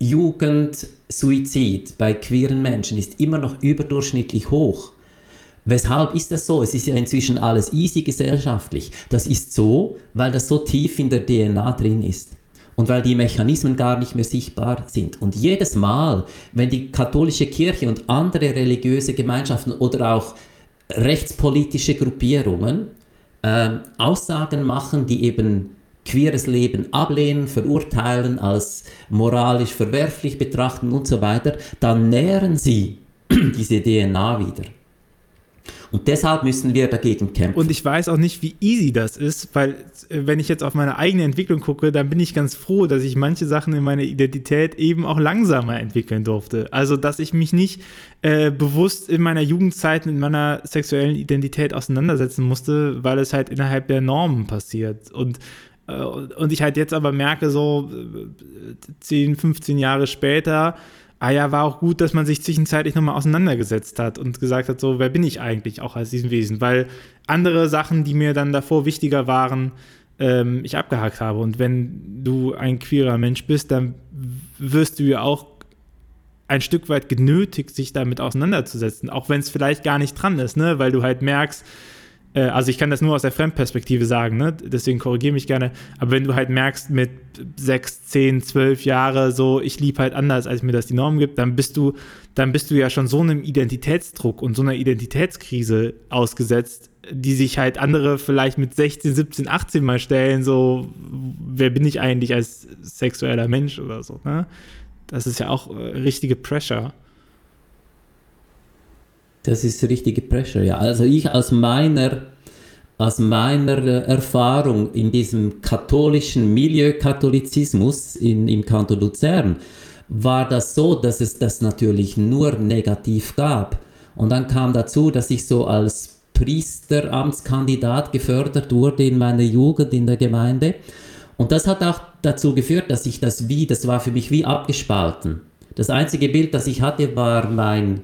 Jugendsuizid bei queeren Menschen ist immer noch überdurchschnittlich hoch. Weshalb ist das so? Es ist ja inzwischen alles easy gesellschaftlich. Das ist so, weil das so tief in der DNA drin ist. und weil die Mechanismen gar nicht mehr sichtbar sind. Und jedes Mal, wenn die katholische Kirche und andere religiöse Gemeinschaften oder auch rechtspolitische Gruppierungen äh, Aussagen machen, die eben queeres Leben ablehnen, verurteilen, als moralisch verwerflich betrachten und so weiter, dann nähren sie diese DNA wieder. Und deshalb müssen wir dagegen kämpfen. Und ich weiß auch nicht, wie easy das ist, weil äh, wenn ich jetzt auf meine eigene Entwicklung gucke, dann bin ich ganz froh, dass ich manche Sachen in meiner Identität eben auch langsamer entwickeln durfte. Also, dass ich mich nicht äh, bewusst in meiner Jugendzeit mit meiner sexuellen Identität auseinandersetzen musste, weil es halt innerhalb der Normen passiert. Und und ich halt jetzt aber merke, so 10, äh, 15 Jahre später, ah ja, war auch gut, dass man sich zwischenzeitlich nochmal auseinandergesetzt hat und gesagt hat, so, wer bin ich eigentlich auch als diesem Wesen? Weil andere Sachen, die mir dann davor wichtiger waren, ähm, ich abgehakt habe. Und wenn du ein queerer Mensch bist, dann wirst du ja auch ein Stück weit genötigt, sich damit auseinanderzusetzen, auch wenn es vielleicht gar nicht dran ist, ne? weil du halt merkst, äh, also ich kann das nur aus der Fremdperspektive sagen, ne? deswegen korrigiere mich gerne, aber wenn du halt merkst mit sechs, zehn, zwölf Jahre so, ich liebe halt anders, als mir das die Norm gibt, dann bist du, dann bist du ja schon so einem Identitätsdruck und so einer Identitätskrise ausgesetzt, die sich halt andere vielleicht mit 16, 17, 18 mal stellen, so, wer bin ich eigentlich als sexueller Mensch oder so, ne? Das ist ja auch äh, richtige Pressure. Das ist richtige Pressure, ja. Also ich aus meiner, aus meiner Erfahrung in diesem katholischen Milieu Katholizismus in, im Kanton Luzern war das so, dass es das natürlich nur negativ gab. Und dann kam dazu, dass ich so als Priesteramtskandidat gefördert wurde in meiner Jugend in der Gemeinde. Und das hat auch dazu geführt, dass ich das wie, das war für mich wie abgespalten. Das einzige Bild, das ich hatte, war mein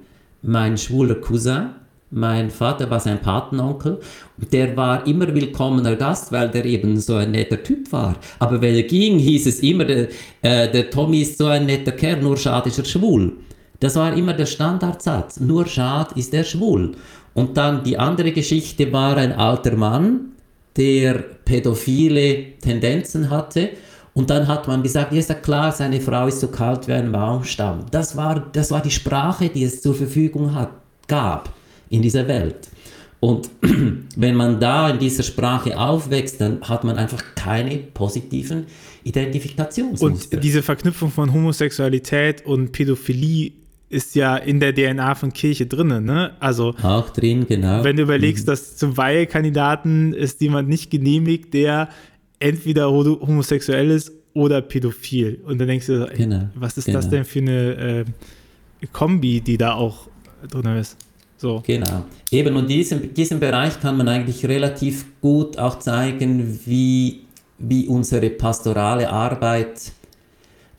mein schwuler Cousin. Mein Vater war sein Patenonkel. Der war immer willkommener Gast, weil der eben so ein netter Typ war. Aber wenn er ging, hieß es immer, der, äh, der Tommy ist so ein netter Kerl, nur schade ist er schwul. Das war immer der Standardsatz. Nur schade ist er schwul. Und dann die andere Geschichte war ein alter Mann, der pädophile Tendenzen hatte und dann hat man gesagt, ja, ist ja klar, seine Frau ist so kalt wie ein Baumstamm. Das war, das war die Sprache, die es zur Verfügung hat, gab in dieser Welt. Und wenn man da in dieser Sprache aufwächst, dann hat man einfach keine positiven Identifikationsmuster. Und diese Verknüpfung von Homosexualität und Pädophilie ist ja in der DNA von Kirche drin, ne? Also auch drin, genau. Wenn du überlegst, mhm. dass zum Weihekandidaten ist jemand nicht genehmigt, der entweder homosexuell ist oder pädophil. Und dann denkst du, ey, genau, was ist genau. das denn für eine äh, Kombi, die da auch drin ist? So. Genau. Eben, und diesem, diesem Bereich kann man eigentlich relativ gut auch zeigen, wie, wie unsere pastorale Arbeit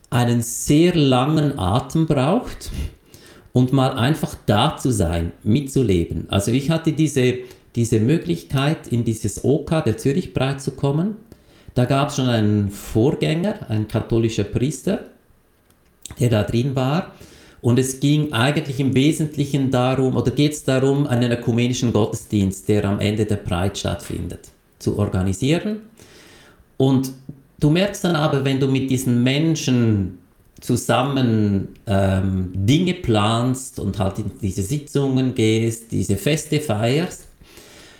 einen sehr langen Atem braucht und mal einfach da zu sein, mitzuleben. Also ich hatte diese, diese Möglichkeit, in dieses OK der Zürichbreit zu kommen da gab es schon einen Vorgänger, ein katholischer Priester, der da drin war. Und es ging eigentlich im Wesentlichen darum, oder geht es darum, einen ökumenischen Gottesdienst, der am Ende der Pride stattfindet, zu organisieren. Und du merkst dann aber, wenn du mit diesen Menschen zusammen ähm, Dinge planst und halt in diese Sitzungen gehst, diese Feste feierst,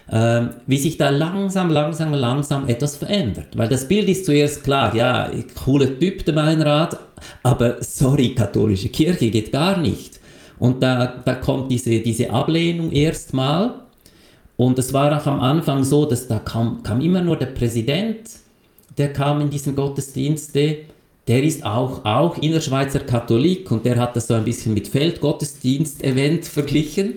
wie sich da langsam, langsam, langsam etwas verändert. Weil das Bild ist zuerst klar, ja, cooler Typ, der Weinrad, aber sorry, katholische Kirche geht gar nicht. Und da, da kommt diese, diese Ablehnung erstmal. Und es war auch am Anfang so, dass da kam, kam immer nur der Präsident, der kam in diesen Gottesdienste. Der ist auch, auch Innerschweizer Katholik und der hat das so ein bisschen mit Feldgottesdienst-Event verglichen.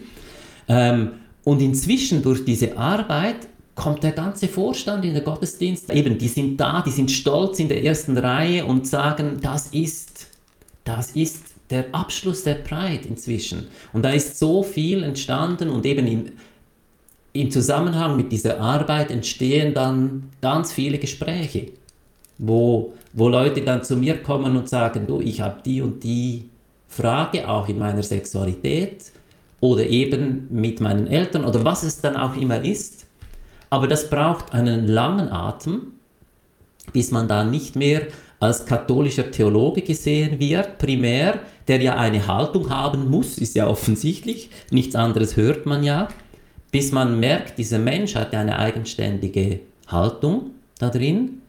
Ähm, und inzwischen durch diese Arbeit kommt der ganze Vorstand in der Gottesdienst, eben, die sind da, die sind stolz in der ersten Reihe und sagen, das ist, das ist der Abschluss der Pride inzwischen. Und da ist so viel entstanden und eben im, im Zusammenhang mit dieser Arbeit entstehen dann ganz viele Gespräche, wo, wo Leute dann zu mir kommen und sagen, du, ich habe die und die Frage auch in meiner Sexualität oder eben mit meinen Eltern oder was es dann auch immer ist. Aber das braucht einen langen Atem, bis man da nicht mehr als katholischer Theologe gesehen wird, primär, der ja eine Haltung haben muss, ist ja offensichtlich, nichts anderes hört man ja, bis man merkt, dieser Mensch hat eine eigenständige Haltung da drin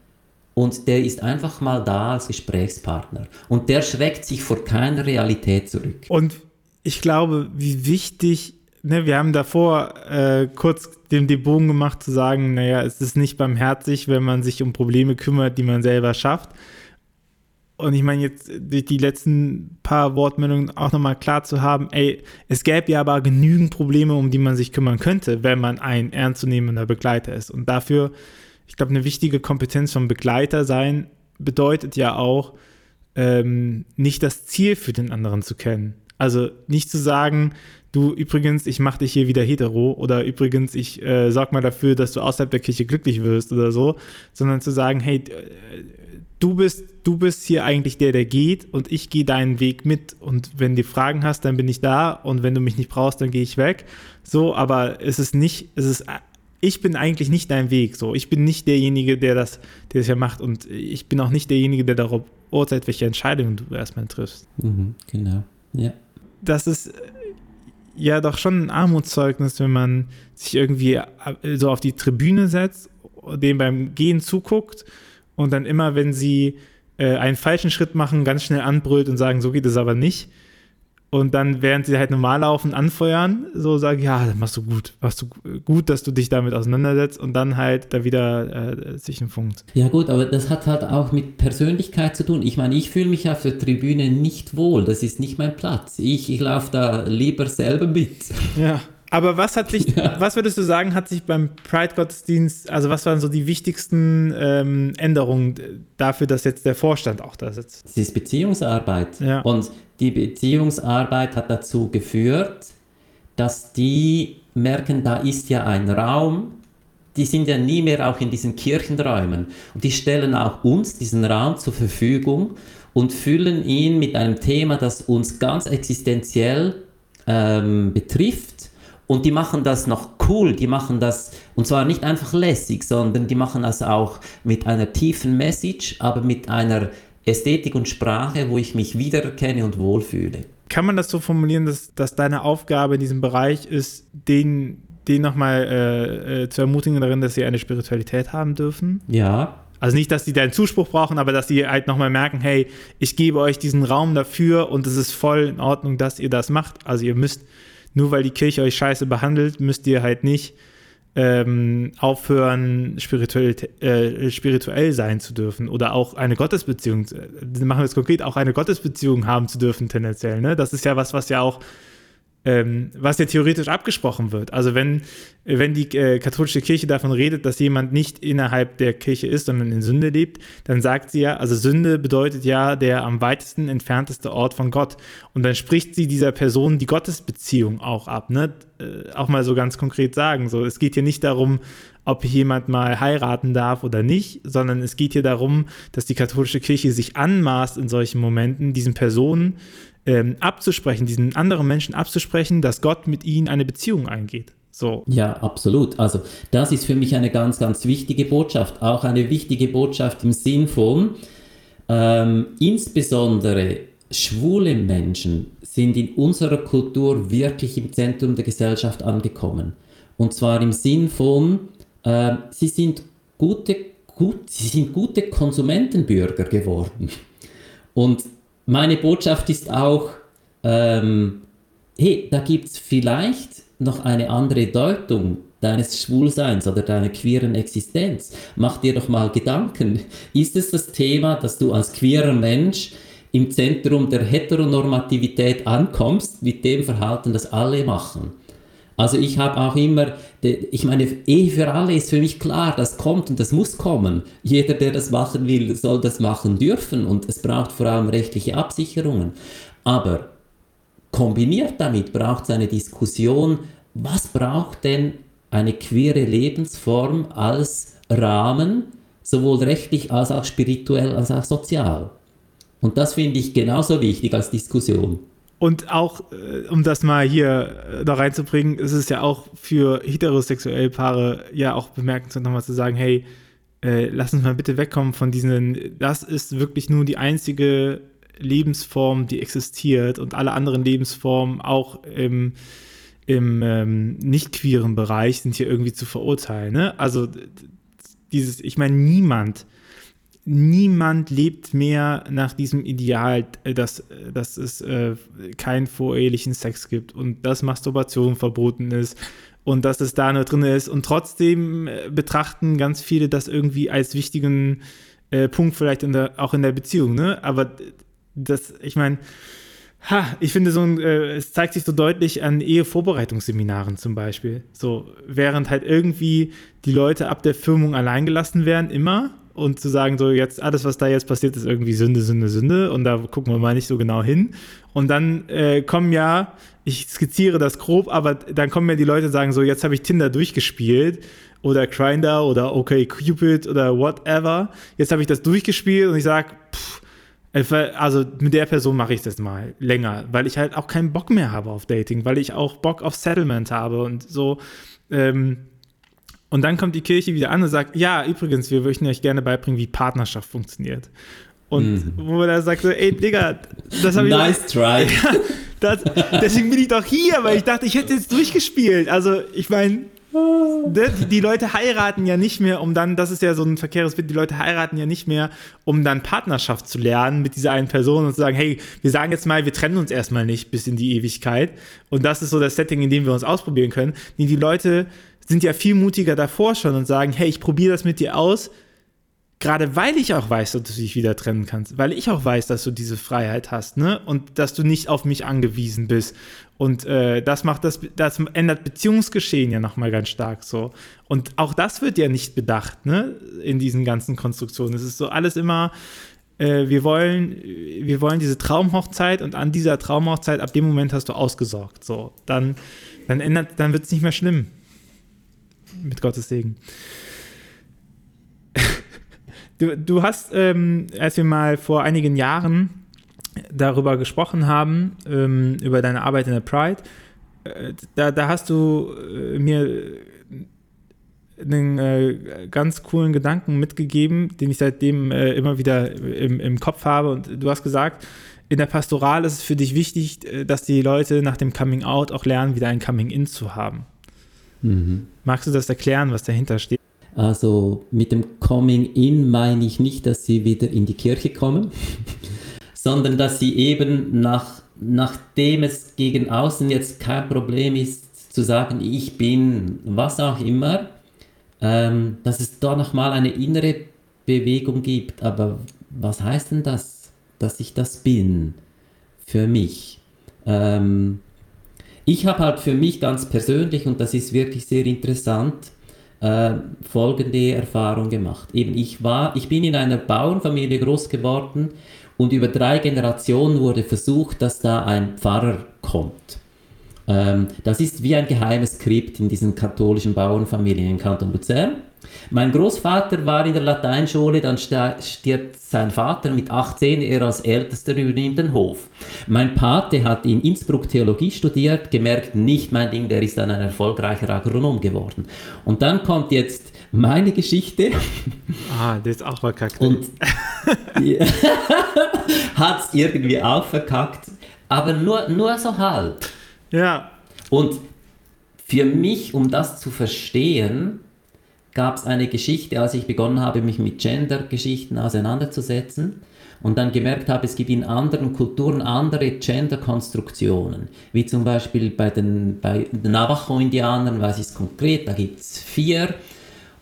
und der ist einfach mal da als Gesprächspartner und der schreckt sich vor keiner Realität zurück. Und ich glaube, wie wichtig ne, wir haben davor äh, kurz den, den Bogen gemacht zu sagen, naja, es ist nicht barmherzig, wenn man sich um Probleme kümmert, die man selber schafft. Und ich meine jetzt durch die letzten paar Wortmeldungen auch nochmal klar zu haben, ey, es gäbe ja aber genügend Probleme, um die man sich kümmern könnte, wenn man ein ernstzunehmender Begleiter ist. Und dafür, ich glaube, eine wichtige Kompetenz vom Begleiter sein bedeutet ja auch, ähm, nicht das Ziel für den anderen zu kennen. Also nicht zu sagen, du übrigens, ich mache dich hier wieder hetero oder übrigens, ich äh, sorg mal dafür, dass du außerhalb der Kirche glücklich wirst oder so, sondern zu sagen, hey, du bist, du bist hier eigentlich der, der geht und ich gehe deinen Weg mit und wenn du Fragen hast, dann bin ich da und wenn du mich nicht brauchst, dann gehe ich weg. So, aber es ist nicht, es ist ich bin eigentlich nicht dein Weg. So, ich bin nicht derjenige, der das, der das ja macht und ich bin auch nicht derjenige, der darauf urteilt, welche Entscheidungen du erstmal triffst. Mhm, genau. Ja. Das ist ja doch schon ein Armutszeugnis, wenn man sich irgendwie äh, so auf die Tribüne setzt, dem beim Gehen zuguckt und dann immer, wenn sie äh, einen falschen Schritt machen, ganz schnell anbrüllt und sagen, so geht es aber nicht und dann, während sie halt normal laufen, anfeuern, so sagen, ja, das machst du gut, machst du gut, dass du dich damit auseinandersetzt und dann halt da wieder äh, sich entfunkt. Ja gut, aber das hat halt auch mit Persönlichkeit zu tun. Ich meine, ich fühle mich auf der Tribüne nicht wohl, das ist nicht mein Platz. Ich, ich laufe da lieber selber mit. Ja. Aber was hat sich, ja. was würdest du sagen, hat sich beim Pride-Gottesdienst, also was waren so die wichtigsten ähm, Änderungen dafür, dass jetzt der Vorstand auch da sitzt? Es ist Beziehungsarbeit. Ja. Und die Beziehungsarbeit hat dazu geführt, dass die merken, da ist ja ein Raum, die sind ja nie mehr auch in diesen Kirchenräumen. Und die stellen auch uns diesen Raum zur Verfügung und füllen ihn mit einem Thema, das uns ganz existenziell ähm, betrifft. Und die machen das noch cool, die machen das, und zwar nicht einfach lässig, sondern die machen das auch mit einer tiefen Message, aber mit einer Ästhetik und Sprache, wo ich mich wiedererkenne und wohlfühle. Kann man das so formulieren, dass, dass deine Aufgabe in diesem Bereich ist, den, den nochmal äh, äh, zu ermutigen darin, dass sie eine Spiritualität haben dürfen? Ja. Also nicht, dass sie deinen Zuspruch brauchen, aber dass sie halt nochmal merken, hey, ich gebe euch diesen Raum dafür und es ist voll in Ordnung, dass ihr das macht. Also ihr müsst, nur weil die Kirche euch scheiße behandelt, müsst ihr halt nicht ähm, aufhören, spirituell, äh, spirituell sein zu dürfen oder auch eine Gottesbeziehung, äh, machen wir es konkret, auch eine Gottesbeziehung haben zu dürfen tendenziell. Ne? Das ist ja was, was ja auch ähm, was ja theoretisch abgesprochen wird. Also wenn, wenn die äh, katholische Kirche davon redet, dass jemand nicht innerhalb der Kirche ist, sondern in Sünde lebt, dann sagt sie ja, also Sünde bedeutet ja der am weitesten entfernteste Ort von Gott. Und dann spricht sie dieser Person die Gottesbeziehung auch ab. Ne? Äh, auch mal so ganz konkret sagen. So, es geht hier nicht darum, ob jemand mal heiraten darf oder nicht, sondern es geht hier darum, dass die katholische Kirche sich anmaßt in solchen Momenten, diesen Personen ähm, abzusprechen, diesen anderen Menschen abzusprechen, dass Gott mit ihnen eine Beziehung eingeht. So. Ja, absolut. Also das ist für mich eine ganz, ganz wichtige Botschaft. Auch eine wichtige Botschaft im Sinn von, ähm, insbesondere schwule Menschen sind in unserer Kultur wirklich im Zentrum der Gesellschaft angekommen. Und zwar im Sinn von, äh, sie, sind gute, gut, sie sind gute Konsumentenbürger geworden. Und meine Botschaft ist auch, ähm, hey, da gibt es vielleicht noch eine andere Deutung deines Schwulseins oder deiner queeren Existenz. Mach dir doch mal Gedanken. Ist es das Thema, dass du als queerer Mensch im Zentrum der Heteronormativität ankommst, mit dem Verhalten, das alle machen? Also ich habe auch immer, ich meine, Ehe für alle ist für mich klar, das kommt und das muss kommen. Jeder, der das machen will, soll das machen dürfen und es braucht vor allem rechtliche Absicherungen. Aber kombiniert damit braucht es eine Diskussion, was braucht denn eine queere Lebensform als Rahmen, sowohl rechtlich als auch spirituell als auch sozial. Und das finde ich genauso wichtig als Diskussion. Und auch, äh, um das mal hier äh, da reinzubringen, ist es ja auch für heterosexuelle Paare ja auch bemerkenswert, nochmal zu sagen, hey, äh, lass uns mal bitte wegkommen von diesen, das ist wirklich nur die einzige Lebensform, die existiert und alle anderen Lebensformen auch im, im ähm, nicht queeren Bereich sind hier irgendwie zu verurteilen. Ne? Also dieses, ich meine, niemand, niemand lebt mehr nach diesem Ideal, äh, dass, dass es äh, keinen vorehelichen Sex gibt und dass Masturbation verboten ist und dass es da nur drin ist. Und trotzdem äh, betrachten ganz viele das irgendwie als wichtigen äh, Punkt, vielleicht in der, auch in der Beziehung. Ne? Aber das, ich meine, Ha, ich finde so ein, äh, es zeigt sich so deutlich an Ehevorbereitungsseminaren zum Beispiel. So, während halt irgendwie die Leute ab der Firmung allein gelassen werden, immer, und zu sagen, so jetzt alles, was da jetzt passiert, ist irgendwie Sünde, Sünde, Sünde, und da gucken wir mal nicht so genau hin. Und dann äh, kommen ja, ich skizziere das grob, aber dann kommen ja die Leute und sagen, so jetzt habe ich Tinder durchgespielt oder Grindr oder okay Cupid oder whatever. Jetzt habe ich das durchgespielt und ich sage, also mit der Person mache ich das mal länger, weil ich halt auch keinen Bock mehr habe auf Dating, weil ich auch Bock auf Settlement habe und so. Ähm, und dann kommt die Kirche wieder an und sagt, ja, übrigens, wir möchten euch gerne beibringen, wie Partnerschaft funktioniert. Und mhm. wo man da sagt so, ey, Digga, das habe ich... Nice try. das, deswegen bin ich doch hier, weil ich dachte, ich hätte jetzt durchgespielt. Also, ich meine, die, die, Leute heiraten ja nicht mehr, um dann, das ist ja so ein verkehres Bild, die Leute heiraten ja nicht mehr, um dann Partnerschaft zu lernen mit dieser einen Person und zu sagen, hey, wir sagen jetzt mal, wir trennen uns erstmal nicht bis in die Ewigkeit. Und das ist so das Setting, in dem wir uns ausprobieren können. Die, die Leute sind ja viel mutiger davor schon und sagen, hey, ich probiere das mit dir aus, gerade weil ich auch weiß, dass du dich wieder trennen kannst, weil ich auch weiß, dass du diese Freiheit hast, ne? Und dass du nicht auf mich angewiesen bist. Und äh, das macht das, das ändert Beziehungsgeschehen ja nochmal ganz stark so. Und auch das wird ja nicht bedacht, ne? In diesen ganzen Konstruktionen. Es ist so alles immer, äh, wir wollen, wir wollen diese Traumhochzeit und an dieser Traumhochzeit, ab dem Moment hast du ausgesorgt. So, dann, dann dann wird es nicht mehr schlimm. Mit Gottes Segen. Du, du hast, ähm, als wir mal vor einigen Jahren darüber gesprochen haben, ähm, über deine Arbeit in der Pride, äh, da, da hast du äh, mir einen äh, ganz coolen Gedanken mitgegeben, den ich seitdem äh, immer wieder im, im Kopf habe. Und du hast gesagt, in der Pastoral ist es für dich wichtig, äh, dass die Leute nach dem Coming Out auch lernen, wieder ein Coming In zu haben. Mhm. Magst du das erklären, was dahinter steht? Also mit dem Coming In meine ich nicht, dass sie wieder in die Kirche kommen, sondern dass sie eben nach, nachdem es gegen außen jetzt kein Problem ist, zu sagen, ich bin was auch immer, ähm, dass es da nochmal eine innere Bewegung gibt. Aber was heißt denn das, dass ich das bin für mich? Ähm, ich habe halt für mich ganz persönlich, und das ist wirklich sehr interessant, äh, folgende Erfahrung gemacht. Eben, ich war, ich bin in einer Bauernfamilie groß geworden und über drei Generationen wurde versucht, dass da ein Pfarrer kommt. Ähm, das ist wie ein geheimes Skript in diesen katholischen Bauernfamilien in Kanton Luzern. Mein Großvater war in der Lateinschule, dann stirbt sein Vater mit 18, er als Ältester übernimmt den Hof. Mein Pate hat in Innsbruck Theologie studiert, gemerkt, nicht mein Ding, der ist dann ein erfolgreicher Agronom geworden. Und dann kommt jetzt meine Geschichte. Ah, das ist auch verkackt. Und hat es irgendwie auch verkackt, aber nur, nur so halb. Ja. Und für mich, um das zu verstehen, gab es eine Geschichte, als ich begonnen habe, mich mit Gender-Geschichten auseinanderzusetzen und dann gemerkt habe, es gibt in anderen Kulturen andere Gender-Konstruktionen, wie zum Beispiel bei den, bei den Navajo-Indianern, weiß ich es konkret, da gibt es vier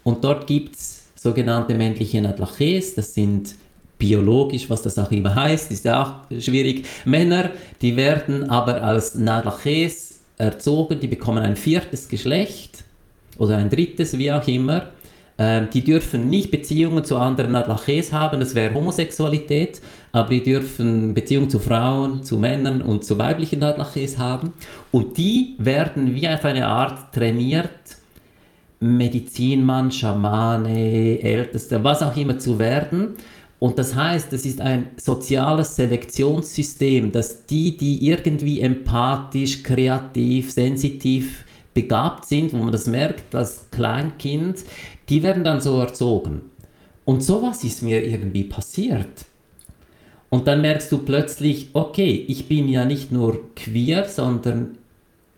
und dort gibt es sogenannte männliche Natlaches, das sind biologisch, was das auch immer heißt, ist ja auch schwierig. Männer, die werden aber als Natlaches erzogen, die bekommen ein viertes Geschlecht oder ein drittes, wie auch immer. Ähm, die dürfen nicht Beziehungen zu anderen Adlaches haben, das wäre Homosexualität, aber die dürfen Beziehungen zu Frauen, zu Männern und zu weiblichen Adlaches haben. Und die werden wie auf eine Art trainiert, Medizinmann, Schamane, Ältester, was auch immer zu werden. Und das heißt, es ist ein soziales Selektionssystem, dass die, die irgendwie empathisch, kreativ, sensitiv begabt sind, wo man das merkt als Kleinkind, die werden dann so erzogen. Und sowas ist mir irgendwie passiert. Und dann merkst du plötzlich, okay, ich bin ja nicht nur queer, sondern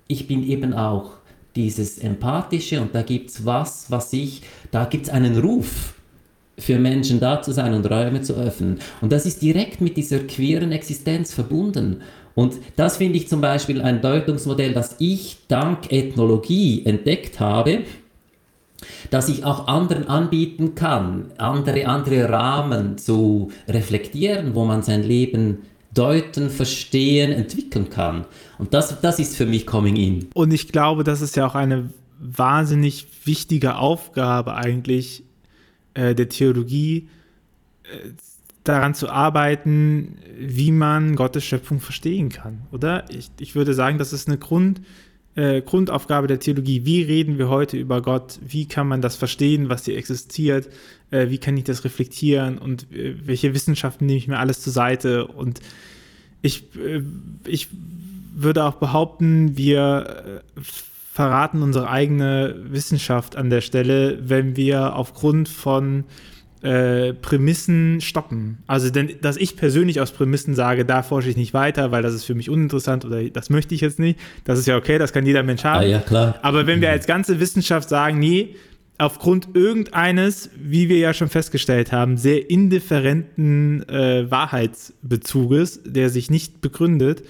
ich bin eben auch dieses Empathische und da gibt es was, was ich, da gibt es einen Ruf für Menschen da zu sein und Räume zu öffnen. Und das ist direkt mit dieser queeren Existenz verbunden. Und das finde ich zum Beispiel ein Deutungsmodell, das ich dank Ethnologie entdeckt habe, dass ich auch anderen anbieten kann, andere, andere Rahmen zu reflektieren, wo man sein Leben deuten, verstehen, entwickeln kann. Und das, das ist für mich Coming In. Und ich glaube, das ist ja auch eine wahnsinnig wichtige Aufgabe eigentlich äh, der Theologie, äh, daran zu arbeiten, wie man Gottes Schöpfung verstehen kann, oder? Ich, ich würde sagen, das ist eine Grund, äh, Grundaufgabe der Theologie. Wie reden wir heute über Gott? Wie kann man das verstehen, was hier existiert? Äh, wie kann ich das reflektieren? Und äh, welche Wissenschaften nehme ich mir alles zur Seite? Und ich, äh, ich würde auch behaupten, wir äh, verraten unsere eigene Wissenschaft an der Stelle, wenn wir aufgrund von äh, Prämissen stoppen. Also, denn, dass ich persönlich aus Prämissen sage, da forsche ich nicht weiter, weil das ist für mich uninteressant oder das möchte ich jetzt nicht, das ist ja okay, das kann jeder Mensch haben. Ah, ja, klar. Aber wenn wir mhm. als ganze Wissenschaft sagen, nee, aufgrund irgendeines, wie wir ja schon festgestellt haben, sehr indifferenten äh, Wahrheitsbezuges, der sich nicht begründet,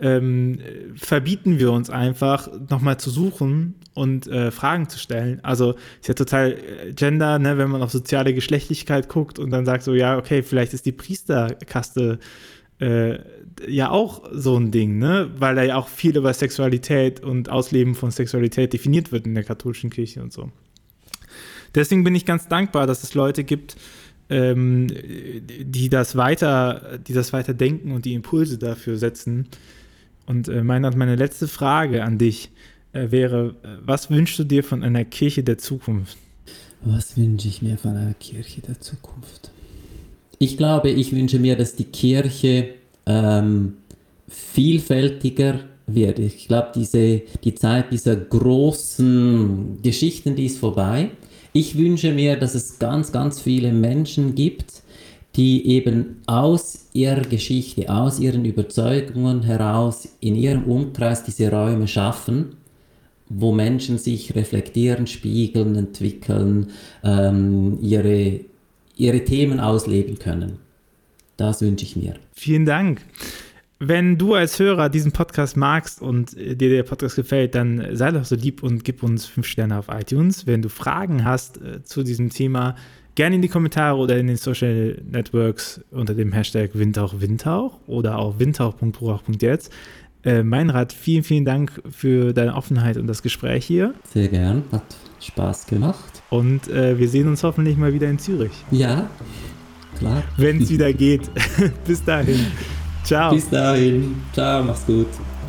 ähm, verbieten wir uns einfach, nochmal zu suchen und äh, Fragen zu stellen. Also ist ja total äh, Gender, ne, wenn man auf soziale Geschlechtlichkeit guckt und dann sagt so, ja, okay, vielleicht ist die Priesterkaste äh, ja auch so ein Ding, ne? Weil da ja auch viel über Sexualität und Ausleben von Sexualität definiert wird in der katholischen Kirche und so. Deswegen bin ich ganz dankbar, dass es Leute gibt, ähm, die das weiter, die das weiter denken und die Impulse dafür setzen, und äh, meine, meine letzte Frage an dich äh, wäre, was wünschst du dir von einer Kirche der Zukunft? Was wünsche ich mir von einer Kirche der Zukunft? Ich glaube, ich wünsche mir, dass die Kirche ähm, vielfältiger wird. Ich glaube, diese, die Zeit dieser großen Geschichten, die ist vorbei. Ich wünsche mir, dass es ganz, ganz viele Menschen gibt, die eben aus ihrer Geschichte, aus ihren Überzeugungen heraus in ihrem Umkreis diese Räume schaffen, wo Menschen sich reflektieren, spiegeln, entwickeln, ähm, ihre, ihre Themen ausleben können. Das wünsche ich mir. Vielen Dank. Wenn du als Hörer diesen Podcast magst und dir der Podcast gefällt, dann sei doch so lieb und gib uns fünf Sterne auf iTunes. Wenn du Fragen hast äh, zu diesem Thema, Gerne in die Kommentare oder in den Social Networks unter dem Hashtag Windhauch Windhauch oder auch windhauch.ruach.jetzt. Äh, Meinrad, vielen, vielen Dank für deine Offenheit und das Gespräch hier. Sehr gern, hat Spaß gemacht. Und äh, wir sehen uns hoffentlich mal wieder in Zürich. Ja, klar. Wenn es wieder geht. Bis dahin. Ciao. Bis dahin. Ciao, mach's gut.